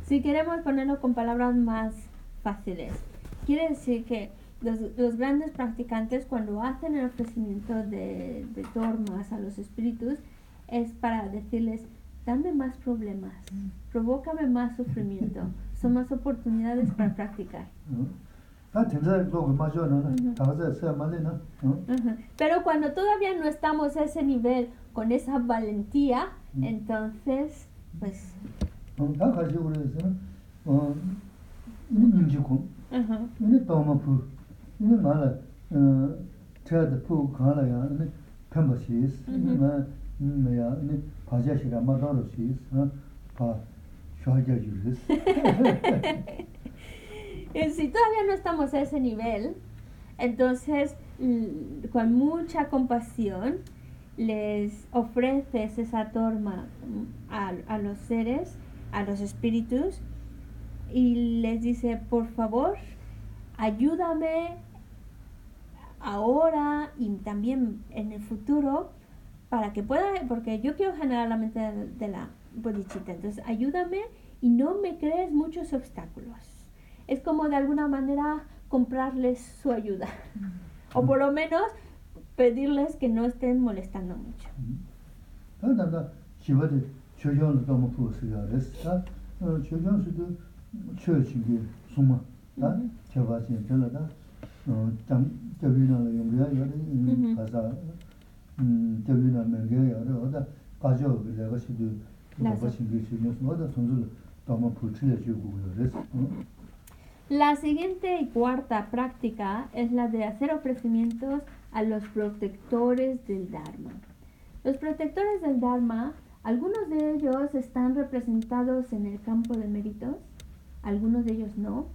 Si queremos ponerlo con palabras más fáciles, Quiere decir que los, los, grandes practicantes cuando hacen el ofrecimiento de, de tormas a los espíritus es para decirles, dame más problemas, provócame más sufrimiento, [LAUGHS] son más oportunidades para practicar. Pero cuando todavía no estamos a ese nivel con esa valentía, entonces, pues ane tōma pū, ane mā la chāda pū kāla ya ane pēmba shīs, ane mā mā ya ane pācā shikā mā tāra shīs, pā shāja yurīs. Si todavía no estamos a ese nivel, entonces mm, con mucha compasión les ofreces esa torma mm, a, a los seres, a los espíritus, y les dice, por favor, ayúdame ahora y también en el futuro para que pueda, porque yo quiero generar la mente de, la bodhicitta, entonces ayúdame y no me crees muchos obstáculos. Es como de alguna manera comprarles su ayuda, o por lo menos pedirles que no estén molestando mucho la La siguiente y cuarta práctica es la de hacer ofrecimientos a los protectores del Dharma. Los protectores del Dharma, algunos de ellos están representados en el campo de méritos, algunos de ellos no,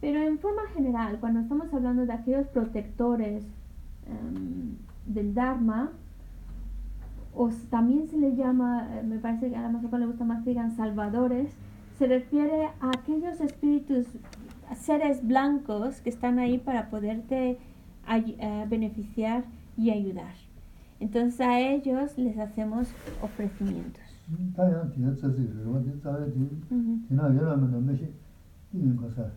pero en forma general, cuando estamos hablando de aquellos protectores em, del Dharma, o también se le llama, eh, me parece que a la Mazapa le gusta más que digan salvadores, se refiere a aquellos espíritus, seres blancos que están ahí para poderte eh, beneficiar y ayudar. Entonces a ellos les hacemos ofrecimientos. 다양 뒤에 저지 그거 자야 돼 Ujú. 지나 여러분 너무 시 이런 거사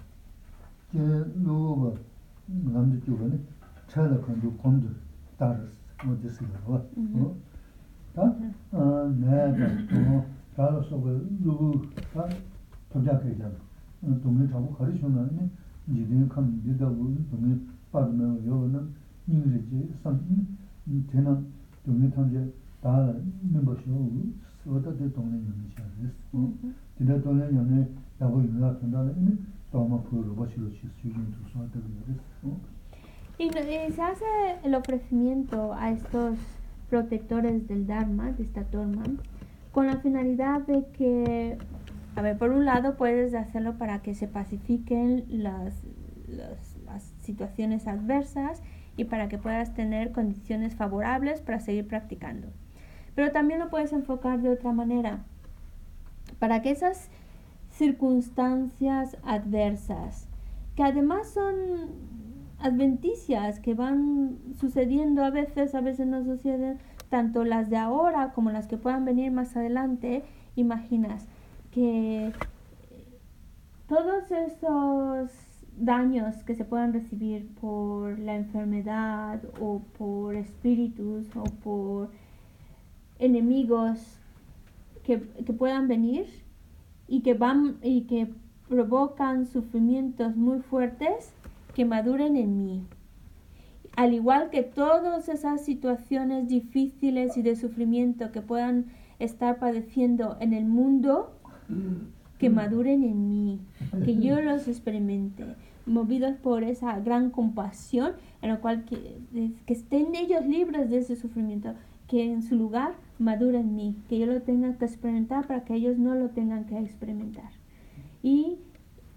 제 누가 남도 쪽은 차다 건도 건도 따르스 뭐 됐어요 어 음흠. 다 어, 내가 또 따라서 그 누구 다 도착했잖아 어, 동네 잡고 가르쳐놨네 이제 간 되다 보면 동네 빠르면 요는 인지지 선 되는 동네 탐제 다 멤버쇼 oda de tōngne yōne shā rēs. Tēnā tōngne yōne yāgō yōne lā tōndā lā yōne tōma pū rōba shirō shī sūyōn. Y eh, se hace el ofrecimiento a estos protectores del Dharma, de esta Torma, con la finalidad de que, a ver, por un lado puedes hacerlo para que se pacifiquen las, las, las situaciones adversas y para que puedas tener condiciones favorables para seguir practicando. Pero también lo puedes enfocar de otra manera, para que esas circunstancias adversas, que además son adventicias que van sucediendo a veces, a veces no suceden, tanto las de ahora como las que puedan venir más adelante, imaginas que todos esos daños que se puedan recibir por la enfermedad o por espíritus o por enemigos que, que puedan venir y que van y que provocan sufrimientos muy fuertes que maduren en mí. Al igual que todas esas situaciones difíciles y de sufrimiento que puedan estar padeciendo en el mundo, que maduren en mí, que yo los experimente, movidos por esa gran compasión, en la cual que, que estén ellos libres de ese sufrimiento, que en su lugar madura en mí, que yo lo tenga que experimentar para que ellos no lo tengan que experimentar. Y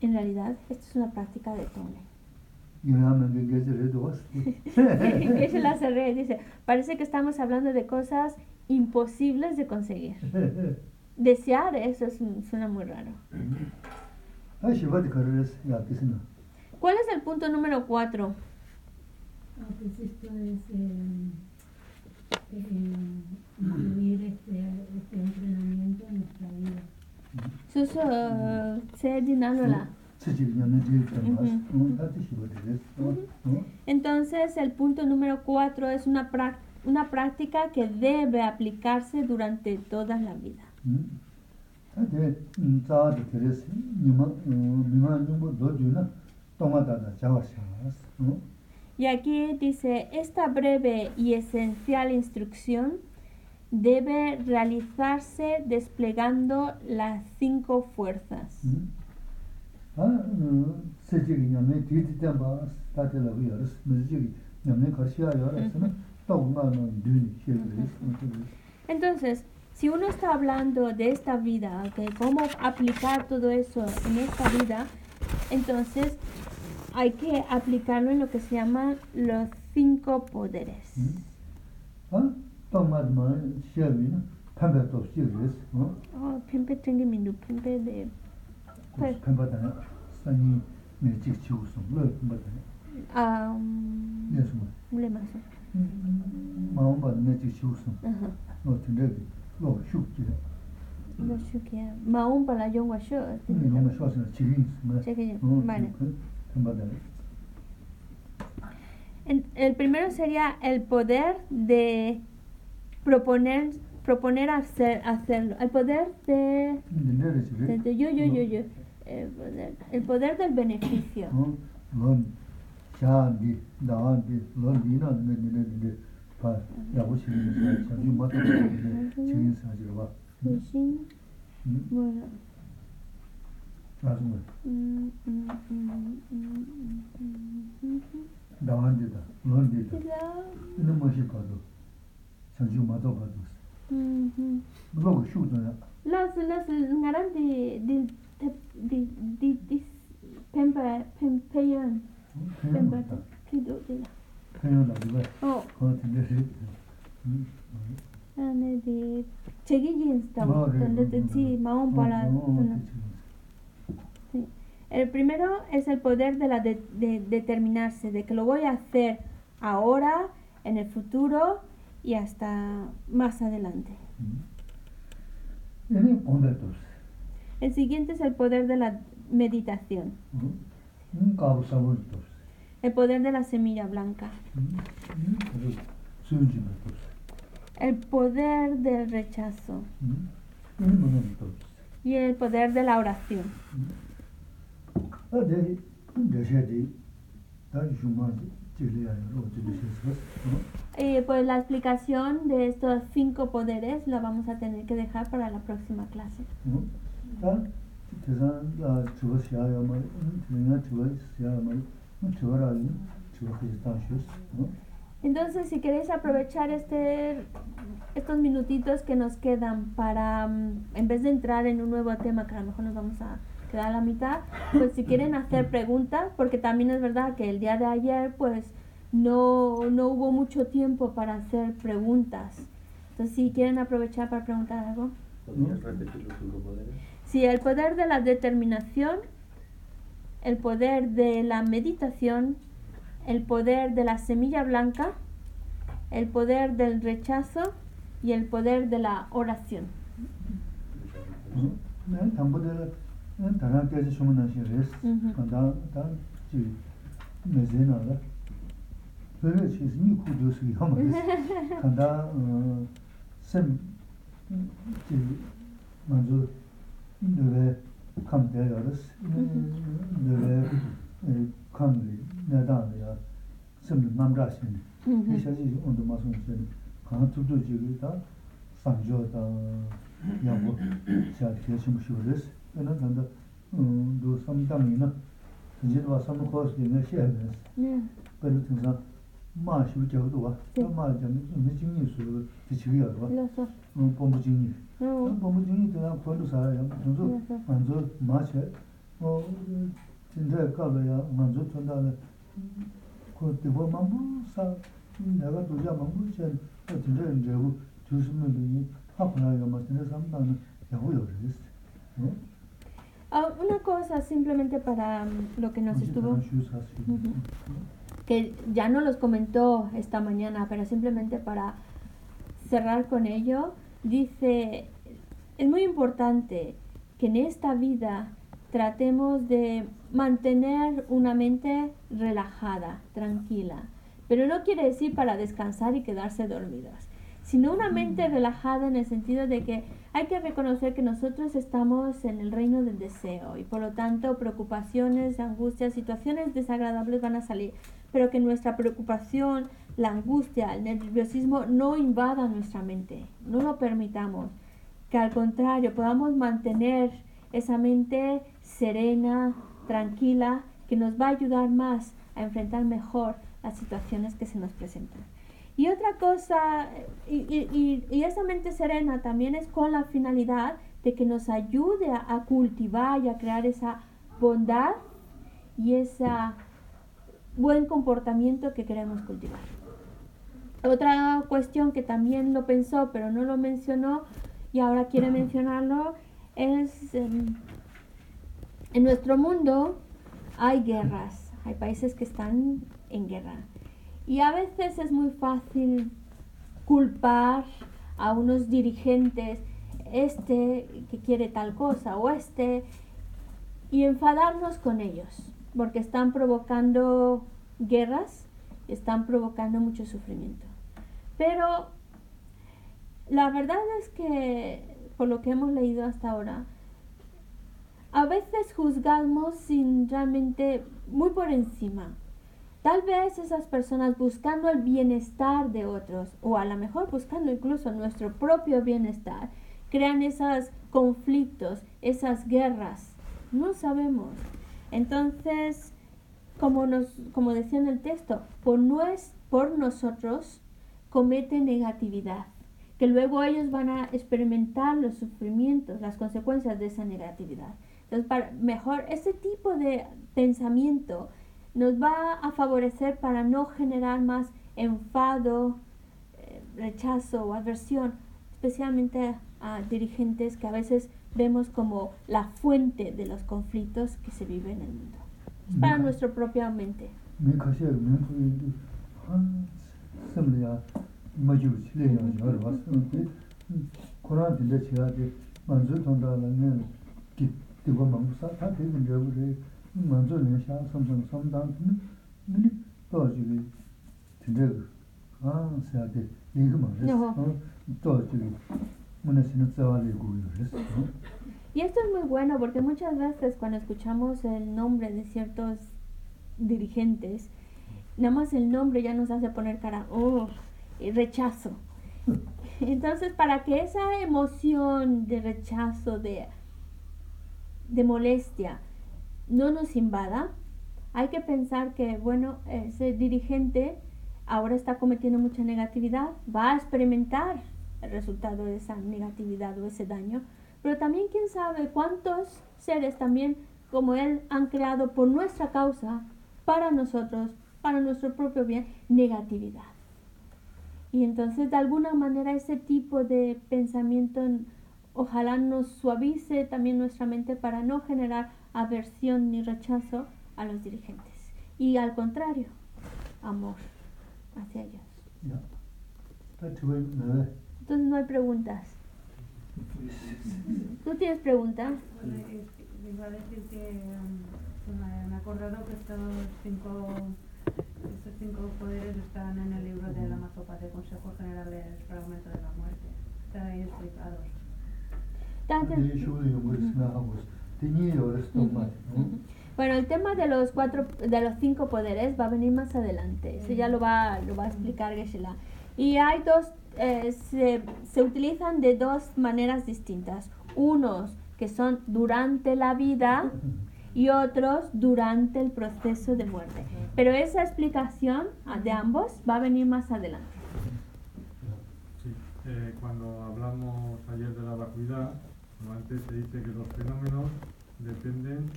en realidad, esto es una práctica de Tone. [LAUGHS] dice, parece que estamos hablando de cosas imposibles de conseguir. [LAUGHS] Desear eso es, suena muy raro. ¿Cuál es el punto número cuatro? Ah, pues esto es eh, eh, incluir este, este entrenamiento en nuestra vida. Susu, se dinálola. Entonces, el punto número cuatro es una, una práctica que debe aplicarse durante toda la vida. Y aquí dice, esta breve y esencial instrucción debe realizarse desplegando las cinco fuerzas. Entonces, si uno está hablando de esta vida, de cómo aplicar todo eso en esta vida, entonces hay que aplicarlo en lo que se llaman los cinco poderes. ¿Ah? Shiāmi tōp shīg rēs, mē sōng, lō nē mā, mā wā mbā mē sōng, lō lō shūk shō En- El primero sería el poder de proponer, proponer hacer, hacerlo. El poder de, nē rā chī de- rē, de- yo, yo, yo, yo. El poder, el poder del beneficio. Sā. Mhm. lō gu shūk tō yā, Los, los ngaran di di di di di pempa pempayan pempa kido de la. nā rī bā, Oh, tī nē rī, ane di chegi jeans tam No, de- para. Sí. El primero es el poder de la de, de determinarse, de que lo voy a hacer ahora, en el futuro y hasta más adelante. El siguiente es el poder de la meditación, el poder de la semilla blanca. El poder del rechazo. Y el poder de la oración. Pues la explicación de estos cinco poderes la vamos a tener que dejar para la próxima clase. Entonces, si queréis aprovechar este, estos minutitos que nos quedan para, mm, en vez de entrar en un nuevo tema, que a lo mejor nos vamos a quedar a la mitad, pues si quieren hacer preguntas, porque también es verdad que el día de ayer, pues no, no hubo mucho tiempo para hacer preguntas. Entonces, si quieren aprovechar para preguntar algo. ¿Podrías repetir los cinco poderes? Sí, el poder de la determinación, el poder de la meditación, el poder de la semilla blanca, el poder del rechazo y el poder de la oración. pēwē shīs nī kū dō sū yō mā rēs kāndā uh, sēm tī mā dzō dō wē kāṁ tē yā rēs. Dō wē kāṁ rī nē dā rī yā sēm rī nām rā shī mm-hmm. nī yī shā jī ōn dō mā sō shē rī kāna tū dō jī rī tā sāng jō tā yā bō shā tī yā shī mū shī wā rēs. Yā nā kāndā uh, dō sāṁ dāng yī na jī rī wā sāṁ kō sī yā shē rēs. Pēr rī tīng sā maa shivu kiawa tuwa, maa jani ina jingi su tichiwi ya tuwa, pombu jingi. Pombu jingi tina kuwandu saa ya, tunzu manzu maa che, tinda kaza ya manzu tunda la, ku tiwa mambu saa, naga tuja mambu che, tinda njagu tuishimu dini, hakuna ya maa tinda samdana yahu ya resi. Una cosa simplemente para lo que nos estuvo... que ya no los comentó esta mañana, pero simplemente para cerrar con ello, dice, es muy importante que en esta vida tratemos de mantener una mente relajada, tranquila, pero no quiere decir para descansar y quedarse dormidos, sino una mente relajada en el sentido de que hay que reconocer que nosotros estamos en el reino del deseo y por lo tanto preocupaciones, angustias, situaciones desagradables van a salir, pero que nuestra preocupación, la angustia, el nerviosismo no invada nuestra mente, no lo permitamos, que al contrario podamos mantener esa mente serena, tranquila, que nos va a ayudar más a enfrentar mejor las situaciones que se nos presentan. Y otra cosa, y, esa mente serena también es con la finalidad de que nos ayude a, cultivar y a crear esa bondad y ese buen comportamiento que queremos cultivar. Otra cuestión que también lo pensó pero no lo mencionó y ahora quiere mencionarlo es em, en nuestro mundo hay guerras, hay países que están en guerra y a veces es muy fácil culpar a unos dirigentes, este que quiere tal cosa o este, y enfadarnos con ellos, porque están provocando guerras, están provocando mucho sufrimiento. Pero la verdad es que, por lo que hemos leído hasta ahora, a veces juzgamos sin realmente muy por encima. Tal vez esas personas buscando el bienestar de otros o a lo mejor buscando incluso nuestro propio bienestar, crean esos conflictos, esas guerras. No sabemos. Entonces, como, nos, como decía en el texto, por, nues, por nosotros comete negatividad, que luego ellos van a experimentar los sufrimientos, las consecuencias de esa negatividad. Entonces, para, mejor ese tipo de pensamiento nos va a favorecer para no generar más enfado, eh, rechazo o aversión, especialmente a dirigentes que a veces vemos como la fuente de los conflictos que se viven en el mundo. Es para nuestra propia mente. Y esto es muy bueno porque muchas veces cuando escuchamos el nombre de ciertos dirigentes, nada más el nombre ya nos hace poner cara, oh, y rechazo. [LAUGHS] Entonces, para que esa emoción de rechazo, de, de molestia, no nos invada, hay que pensar que, bueno, ese dirigente ahora está cometiendo mucha negatividad, va a experimentar el resultado de esa negatividad o ese daño, pero también quién sabe cuántos seres también como él han creado por nuestra causa, para nosotros, para nuestro propio bien, negatividad. Y entonces de alguna manera ese tipo de pensamiento ojalá nos suavice también nuestra mente para no generar aversión ni rechazo a los dirigentes. Y al contrario, amor hacia ellos. yā Entonces no hay preguntas. ¿Tú tienes preguntas? Bueno, iba a decir que um, pues me he acordado que estos cinco, estos cinco poderes están en el libro de la Mazopa de Consejos Generales Fragmento de la Muerte. Están ahí explicados. Mā tī Bueno, el tema de los cuatro, de los cinco poderes va a venir más adelante. Eso ya lo va, lo va a explicar Geshe-la. Y hay dos, eh, se, se utilizan de dos maneras distintas. Unos que son durante la vida y otros durante el proceso de muerte. Pero esa explicación de ambos va a venir más adelante. Sí, eh, cuando hablamos ayer de la vacuidad, normalmente se dice que los fenómenos dependen,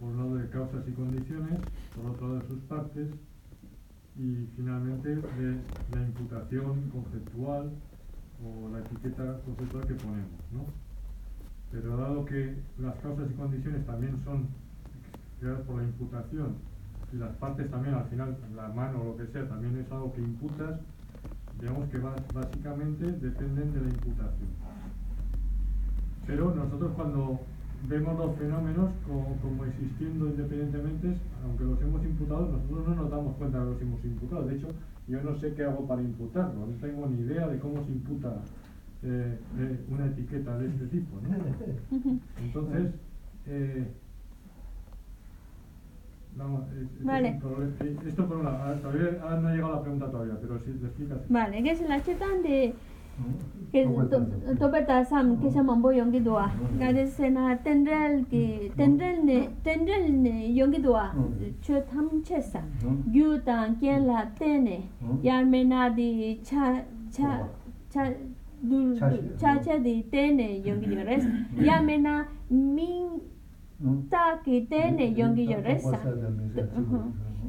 por un lado, de causas y condiciones, por otro de sus partes, y finalmente de la imputación conceptual o la etiqueta conceptual que ponemos, ¿no? Pero dado que las causas y condiciones también son creadas por la imputación y las partes también, al final, la mano o lo que sea, también es algo que imputas, digamos que básicamente dependen de la imputación. Pero nosotros cuando vemos los fenómenos como, como existiendo independientemente, aunque los hemos imputado, nosotros no nos damos cuenta de que los hemos imputado. De hecho, yo no sé qué hago para imputarlo, no tengo ni idea de cómo se imputa eh, eh, una etiqueta de este tipo. ¿no? [LAUGHS] Entonces, eh, es- es Vale. Eh, Esto por un lado, ah, todavía no ha llegado la pregunta todavía, pero si te explicas. Vale, que se la chetan de topa ta sam kesha mambo yongi duwa gade sena tendrel ki tendrel ne tendrel ne yongi duwa cho tham che sa gyu ta kyen la te ne yar me na di cha cha cha du cha cha di te ne yongi yo res yar me na min ta ki te ne yongi yo res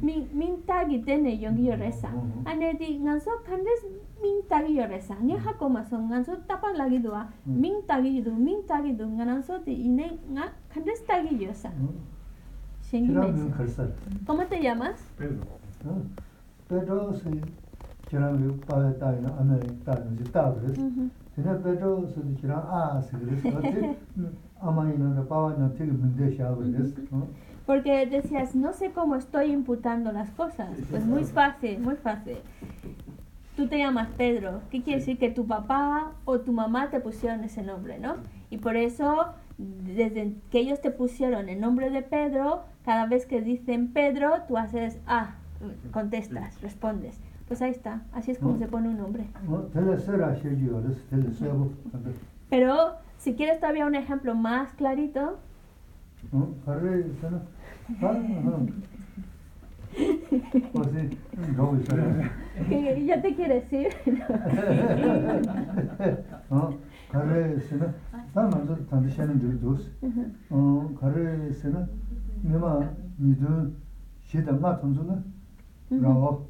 민타기 때문에 연기 열애사 안에 디 간서 칸데스 민타기 열애사 니 하고 마서 간서 따발라기도 와 민타기도 민타기도 간서 디 이네 나 칸데스 타기 열사 생기면서 그래서 토마토 야마스 페드로스 지랑 빠에 따이나 아메리카 따이나 지타 그래서 제가 페드로스 지랑 아 그래서 아마이나 파와나 되게 문제 샤 그래서 Porque decías, no sé cómo estoy imputando las cosas. Pues muy fácil, muy fácil. Tú te llamas Pedro. ¿Qué quiere decir? Que tu papá o tu mamá te pusieron ese nombre, ¿no? Y por eso, desde que ellos te pusieron el nombre de Pedro, cada vez que dicen Pedro, tú haces, ah, contestas, respondes. Pues ahí está, así es como se pone un nombre. Pero si quieres todavía un ejemplo más clarito, Karre sana. Ha ha. Osi go sara. que ya te quiere decir. 어 가르에서는 다만도 단시하는 줄 dos 어 가르에서는 내가 니도 시다 맞던잖아 라고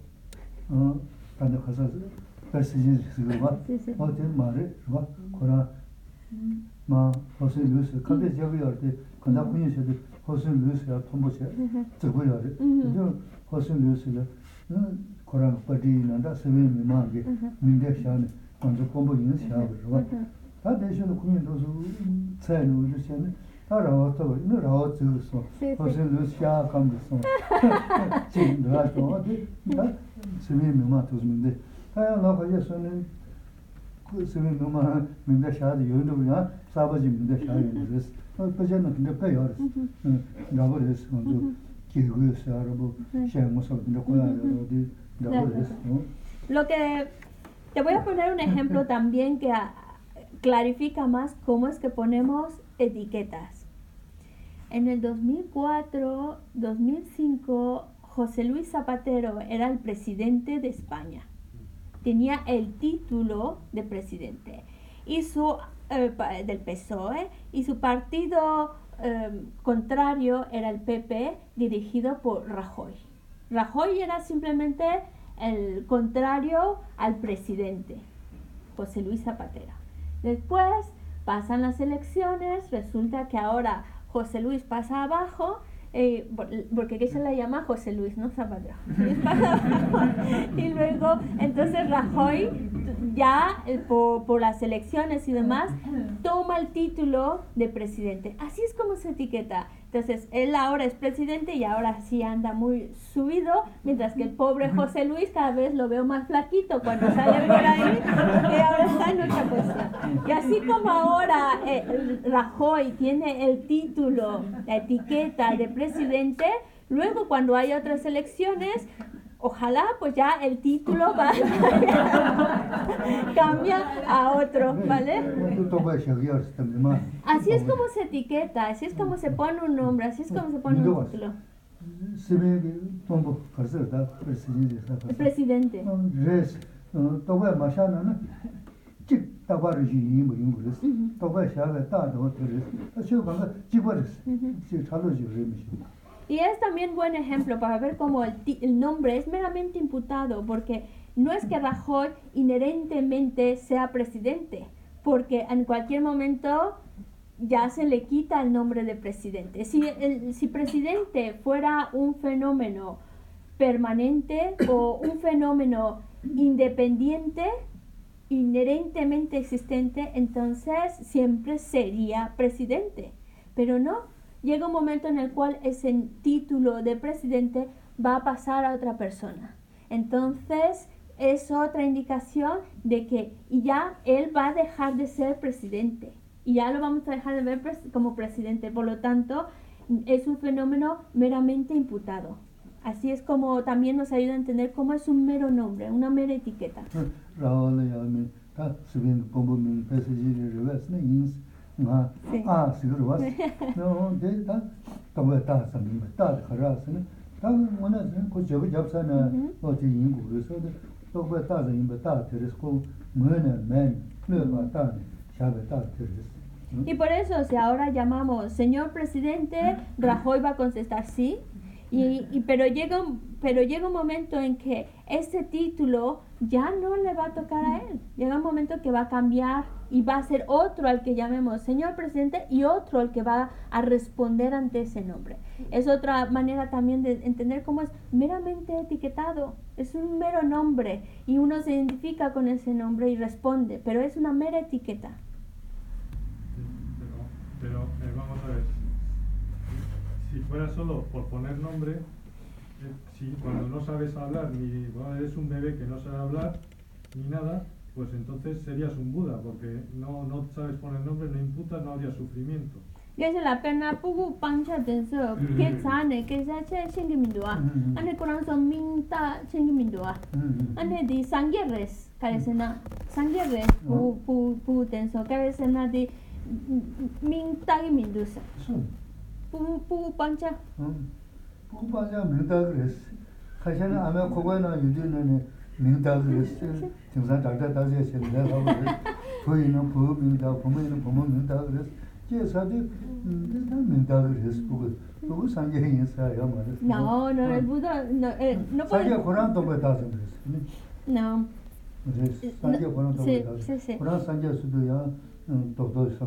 어 단데 가서 벌써지 그거 봐 Sí, sí. 어때 말해 봐 코나 마 허스 뉴스 근데 저기 할때 그나 분이셔도 허스 뉴스야 통보체 저거 열어 저 허스 뉴스가 코랑 빠디난다 세미 미마게 민데 샤네 먼저 공부 있는 샤브 봐 다 대신에 국민도서 차이는 우리시는 다 라와서 이거 라와 저기서 Sí, sí. 허스 뉴스 샤 감도서 지금 나도 어디 다 세미 미마 도스민데 다야 나가서는 그 세미 미마 민데 샤도 요도야 사바지 민데 샤 요도스 어 그전에 근데 빼요 응 나버렸어 먼저 기구에서 Lo que, te voy a poner un ejemplo [LAUGHS] también que clarifica más cómo es que ponemos etiquetas. En el 2004, 2005, José Luis Zapatero era el presidente de España. Tenía el título de presidente. Y su eh, del PSOE y su partido eh, contrario era el PP dirigido por Rajoy. Rajoy era simplemente el contrario al presidente, José Luis Zapatero. Después pasan las elecciones, resulta que ahora José Luis pasa abajo, eh, por- porque que se le llama José Luis, no [LAUGHS] abajo, y luego, entonces Rajoy ya eh, por, por las elecciones y demás toma el título de presidente. Así es como se etiqueta. Entonces, él ahora es presidente y ahora sí anda muy subido, mientras que el pobre José Luis cada vez lo veo más flaquito cuando [LAUGHS] sale por ahí, que ahora está en otra posición. Y así como ahora eh, Rajoy tiene el título, la etiqueta de presidente, luego cuando hay otras elecciones, ojalá pues ya el título cambia a otro, ¿vale? Así es como se etiqueta, así es como se pone un nombre, así es como se pone un título. Presidente. Presidente. Y es también buen ejemplo para ver cómo el, el nombre es meramente imputado, porque no es que Rajoy inherentemente sea presidente, porque en cualquier momento ya se le quita el nombre de presidente. Si, el, si presidente fuera un fenómeno permanente o un fenómeno independiente, inherentemente existente, entonces siempre sería presidente. Pero no, llega un momento en el cual ese título de presidente va a pasar a otra persona. Entonces es otra indicación de que ya él va a dejar de ser presidente y ya lo vamos a dejar de ver como presidente. Por lo tanto, es un fenómeno meramente imputado. Así es como también nos ayuda a entender cómo es un mero nombre, una mera etiqueta. [LAUGHS] Y por eso, si ahora llamamos, señor presidente, Rajoy va a contestar sí, y, y- pero, llega pero llega un momento en que ese título ya no le va a tocar a él. Llega un momento que va a cambiar y va a ser otro al que llamemos señor presidente y otro al que va a responder ante ese nombre. Es otra manera también de entender cómo es meramente etiquetado. Es un mero nombre y uno se identifica con ese nombre y responde, pero es una mera etiqueta. Pero, vamos a ver Si fuera solo por poner nombre, eh, si cuando no sabes hablar, ni bueno, eres un bebé que no sabe hablar, ni nada, pues entonces serías un Buda, porque no, no sabes poner nombre, no imputas, no habría sufrimiento. que是la pena pugu pancha denso ke chane ke sa che chingi mindua Mm. ane kurang so minta chingi mindua 음, 음. ane di sangyeres karesena sangyeres pu pu pu denso karesena di minta gi mindusa 수. pu pu pancha 음. 부부반자 명다 그랬어. 사실은 아마 그거는 유전에 명다 그랬어. 등산 달다 다지에 내가 하고 보이는 법 명다 보면은 보면 명다 그랬어. 제사도 음 일단 명다 그랬어. 그거 그거 상계 인사야 말이야. no no el buda no eh, no 상계 puede 고란 도에 다서 그랬어. no 그래서 상계 고란 Sí, 도에 sí, sí. 다서. 고란 상계 수도야 doctor de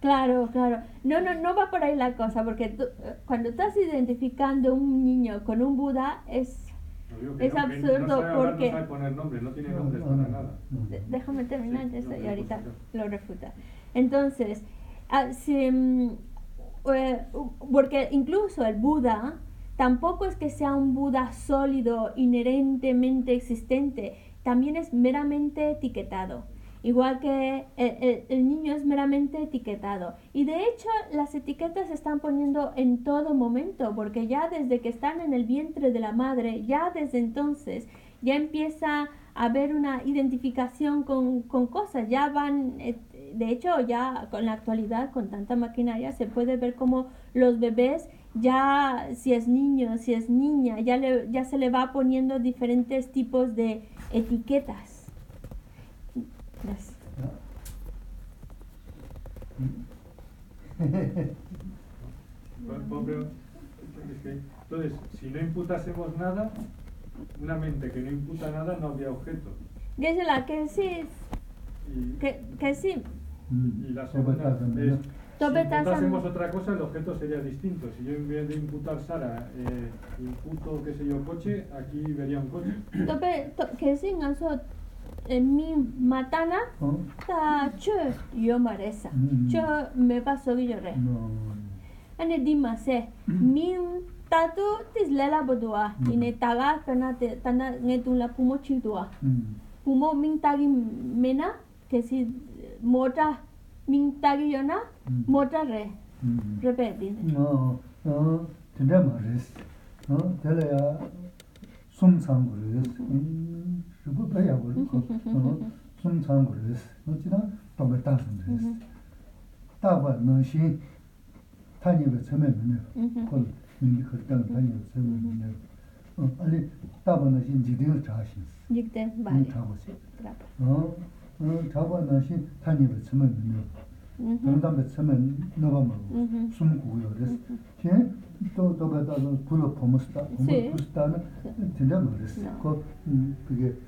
Claro, claro. No, no, no va por ahí la cosa, porque tú, cuando estás identificando un niño con un Buda es, es no, absurdo no sabe hablar, porque... no sabe poner nombre, no tiene nombre para nada. Déjame terminar sí, esto y ahorita lo refuta. Entonces, ah, mm, eh, porque incluso el Buda tampoco es que sea un Buda sólido, inherentemente existente, también es meramente etiquetado Igual que el, el- el niño es meramente etiquetado. Y de hecho las etiquetas se están poniendo en todo momento, porque ya desde que están en el vientre de la madre, ya desde entonces, ya empieza a haber una identificación con, con cosas. Ya van, eh, de hecho ya con la actualidad, con tanta maquinaria, se puede ver como los bebés ya, si es niño, si es niña, ya, le, ya se le va poniendo diferentes tipos de etiquetas. Gracias. Entonces, si no imputásemos nada, una mente que no imputa nada no habría objeto. Gisela, que sí, que, que sí. y la segunda es, si imputásemos otra cosa, el objeto sería distinto. Si yo en vez de imputar Sara, eh, imputo, qué sé yo, coche, aquí vería un coche. Tope, mi matana ta cho yo maresa cho me paso yo re. ane di ma se min tatu tis lela bodua ine taga kana te tana nge tun la pumo chidua pumo min tagi mena ke si mota min tagi yo na mota re. repeti no no tende ma res no tele ya sum sang res 그랬어. 음, 그거 봐야 그렇고. 어, 숨상 그랬어. 어찌나 동을 따서 그랬어. 다바 너시 타니가 처음에 문에 Mhm. 콜 민디 그랬다는 타니가 처음에 문에 어, 아니 다바 너시 지딩을 자신. Yikte, 이 vale. 타고시. Trapa. 어, 어, 다바 너시 타니가 처음에 문에 Mhm. 정답에 처음에 너가 뭐 Mhm. 숨 구요 그래서 걔 또또 가다가 불어 보면서다 Sí. 보면 부스다는 진짜 그랬어 No. 그 음, 그게 김숙의 숨이 그랬어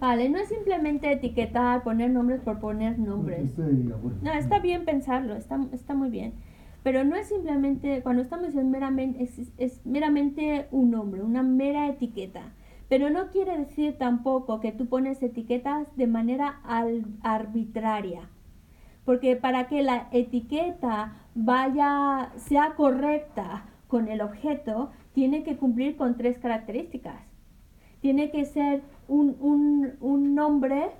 Vale, no es simplemente etiquetar, poner nombres por poner nombres. No, está bien pensarlo, está, está muy bien. Pero no es simplemente, cuando estamos diciendo meramente, es, es meramente un nombre, una mera etiqueta. Pero no quiere decir tampoco que tú pones etiquetas de manera al- arbitraria. Porque para que la etiqueta vaya, sea correcta con el objeto, tiene que cumplir con tres características. Tiene que ser un, un, un nombre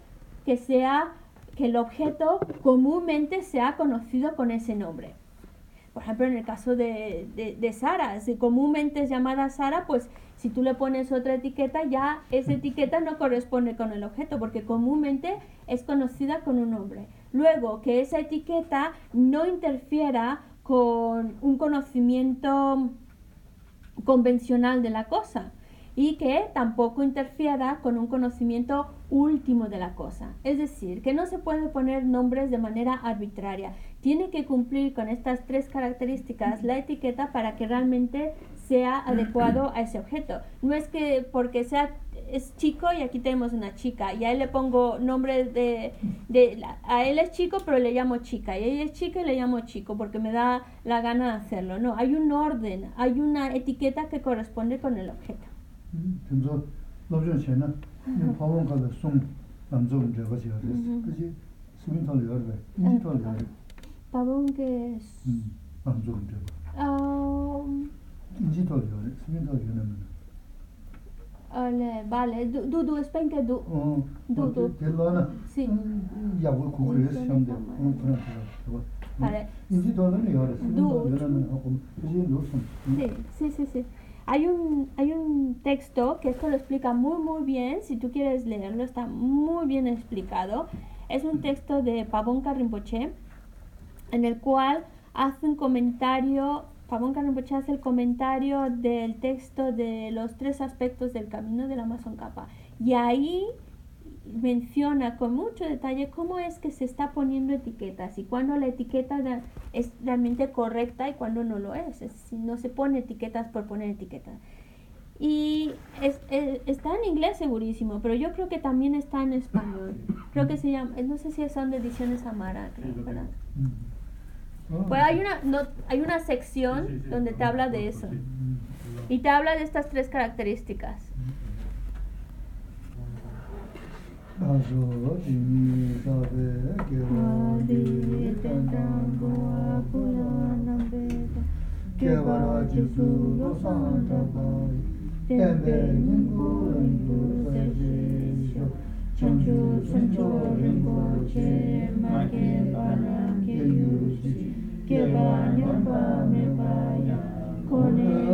que sea, que el objeto comúnmente sea conocido con ese nombre. Por ejemplo, en el caso de, de, de Sara, si comúnmente es llamada Sara, pues si tú le pones otra etiqueta, ya esa etiqueta no corresponde con el objeto, porque comúnmente es conocida con un nombre. Luego, que esa etiqueta no interfiera con un conocimiento convencional de la cosa. Y que tampoco interfiera con un conocimiento último de la cosa. Es decir, que no se puede poner nombres de manera arbitraria. Tiene que cumplir con estas tres características la etiqueta para que realmente sea adecuado a ese objeto. No es que porque sea es chico y aquí tenemos una chica y a él le pongo nombre de, de a él es chico pero le llamo chica y ella es chica y le llamo chico porque me da la gana de hacerlo. No, hay un orden, hay una etiqueta que corresponde con el objeto. tenzo lobzhon che na mm-hmm. pawon kada song namzom dreba che yores kachi sumin tol yorbe, inji tol yorbe pawon ke namzom dreba inji tol yore, sumin tol yore mena Ale, uh, vale, du du spenke du. Du du. Dillo oh, na. Sì. Mm, ya vuol cucire samde. Un pranzo. Vale. Inji dollar ne yore. Du. Yore mena. Così lo sono. Sì, sì, sì, sì. Hay un, hay un texto que esto lo explica muy, muy bien. Si tú quieres leerlo, está muy bien explicado. Es un texto de Pavón Rinpoche, en el cual hace un comentario. Pavón Rinpoche hace el comentario del texto de los tres aspectos del camino del Amazon Kappa. Y ahí menciona con mucho detalle cómo es que se está poniendo etiquetas y cuándo la etiqueta da- es realmente correcta y cuándo no lo es. Es decir, no se pone etiquetas por poner etiquetas. Y es- eh, está en inglés segurísimo, pero yo creo que también está en español. Creo que se llama, no sé si son de ediciones Amara, creo, Sí, ¿verdad? tengo. Pues hay una, no, hay una sección Sí, sí, sí, donde te habla de eso. Y te habla de estas tres características. 아주 지미 사베 게와디 탄당고 게와라 지수로 산다바이 템베 닝고인도 세지쇼 천주 천조 링고체 마게 바라게 유지 게바냐 바메바야 코네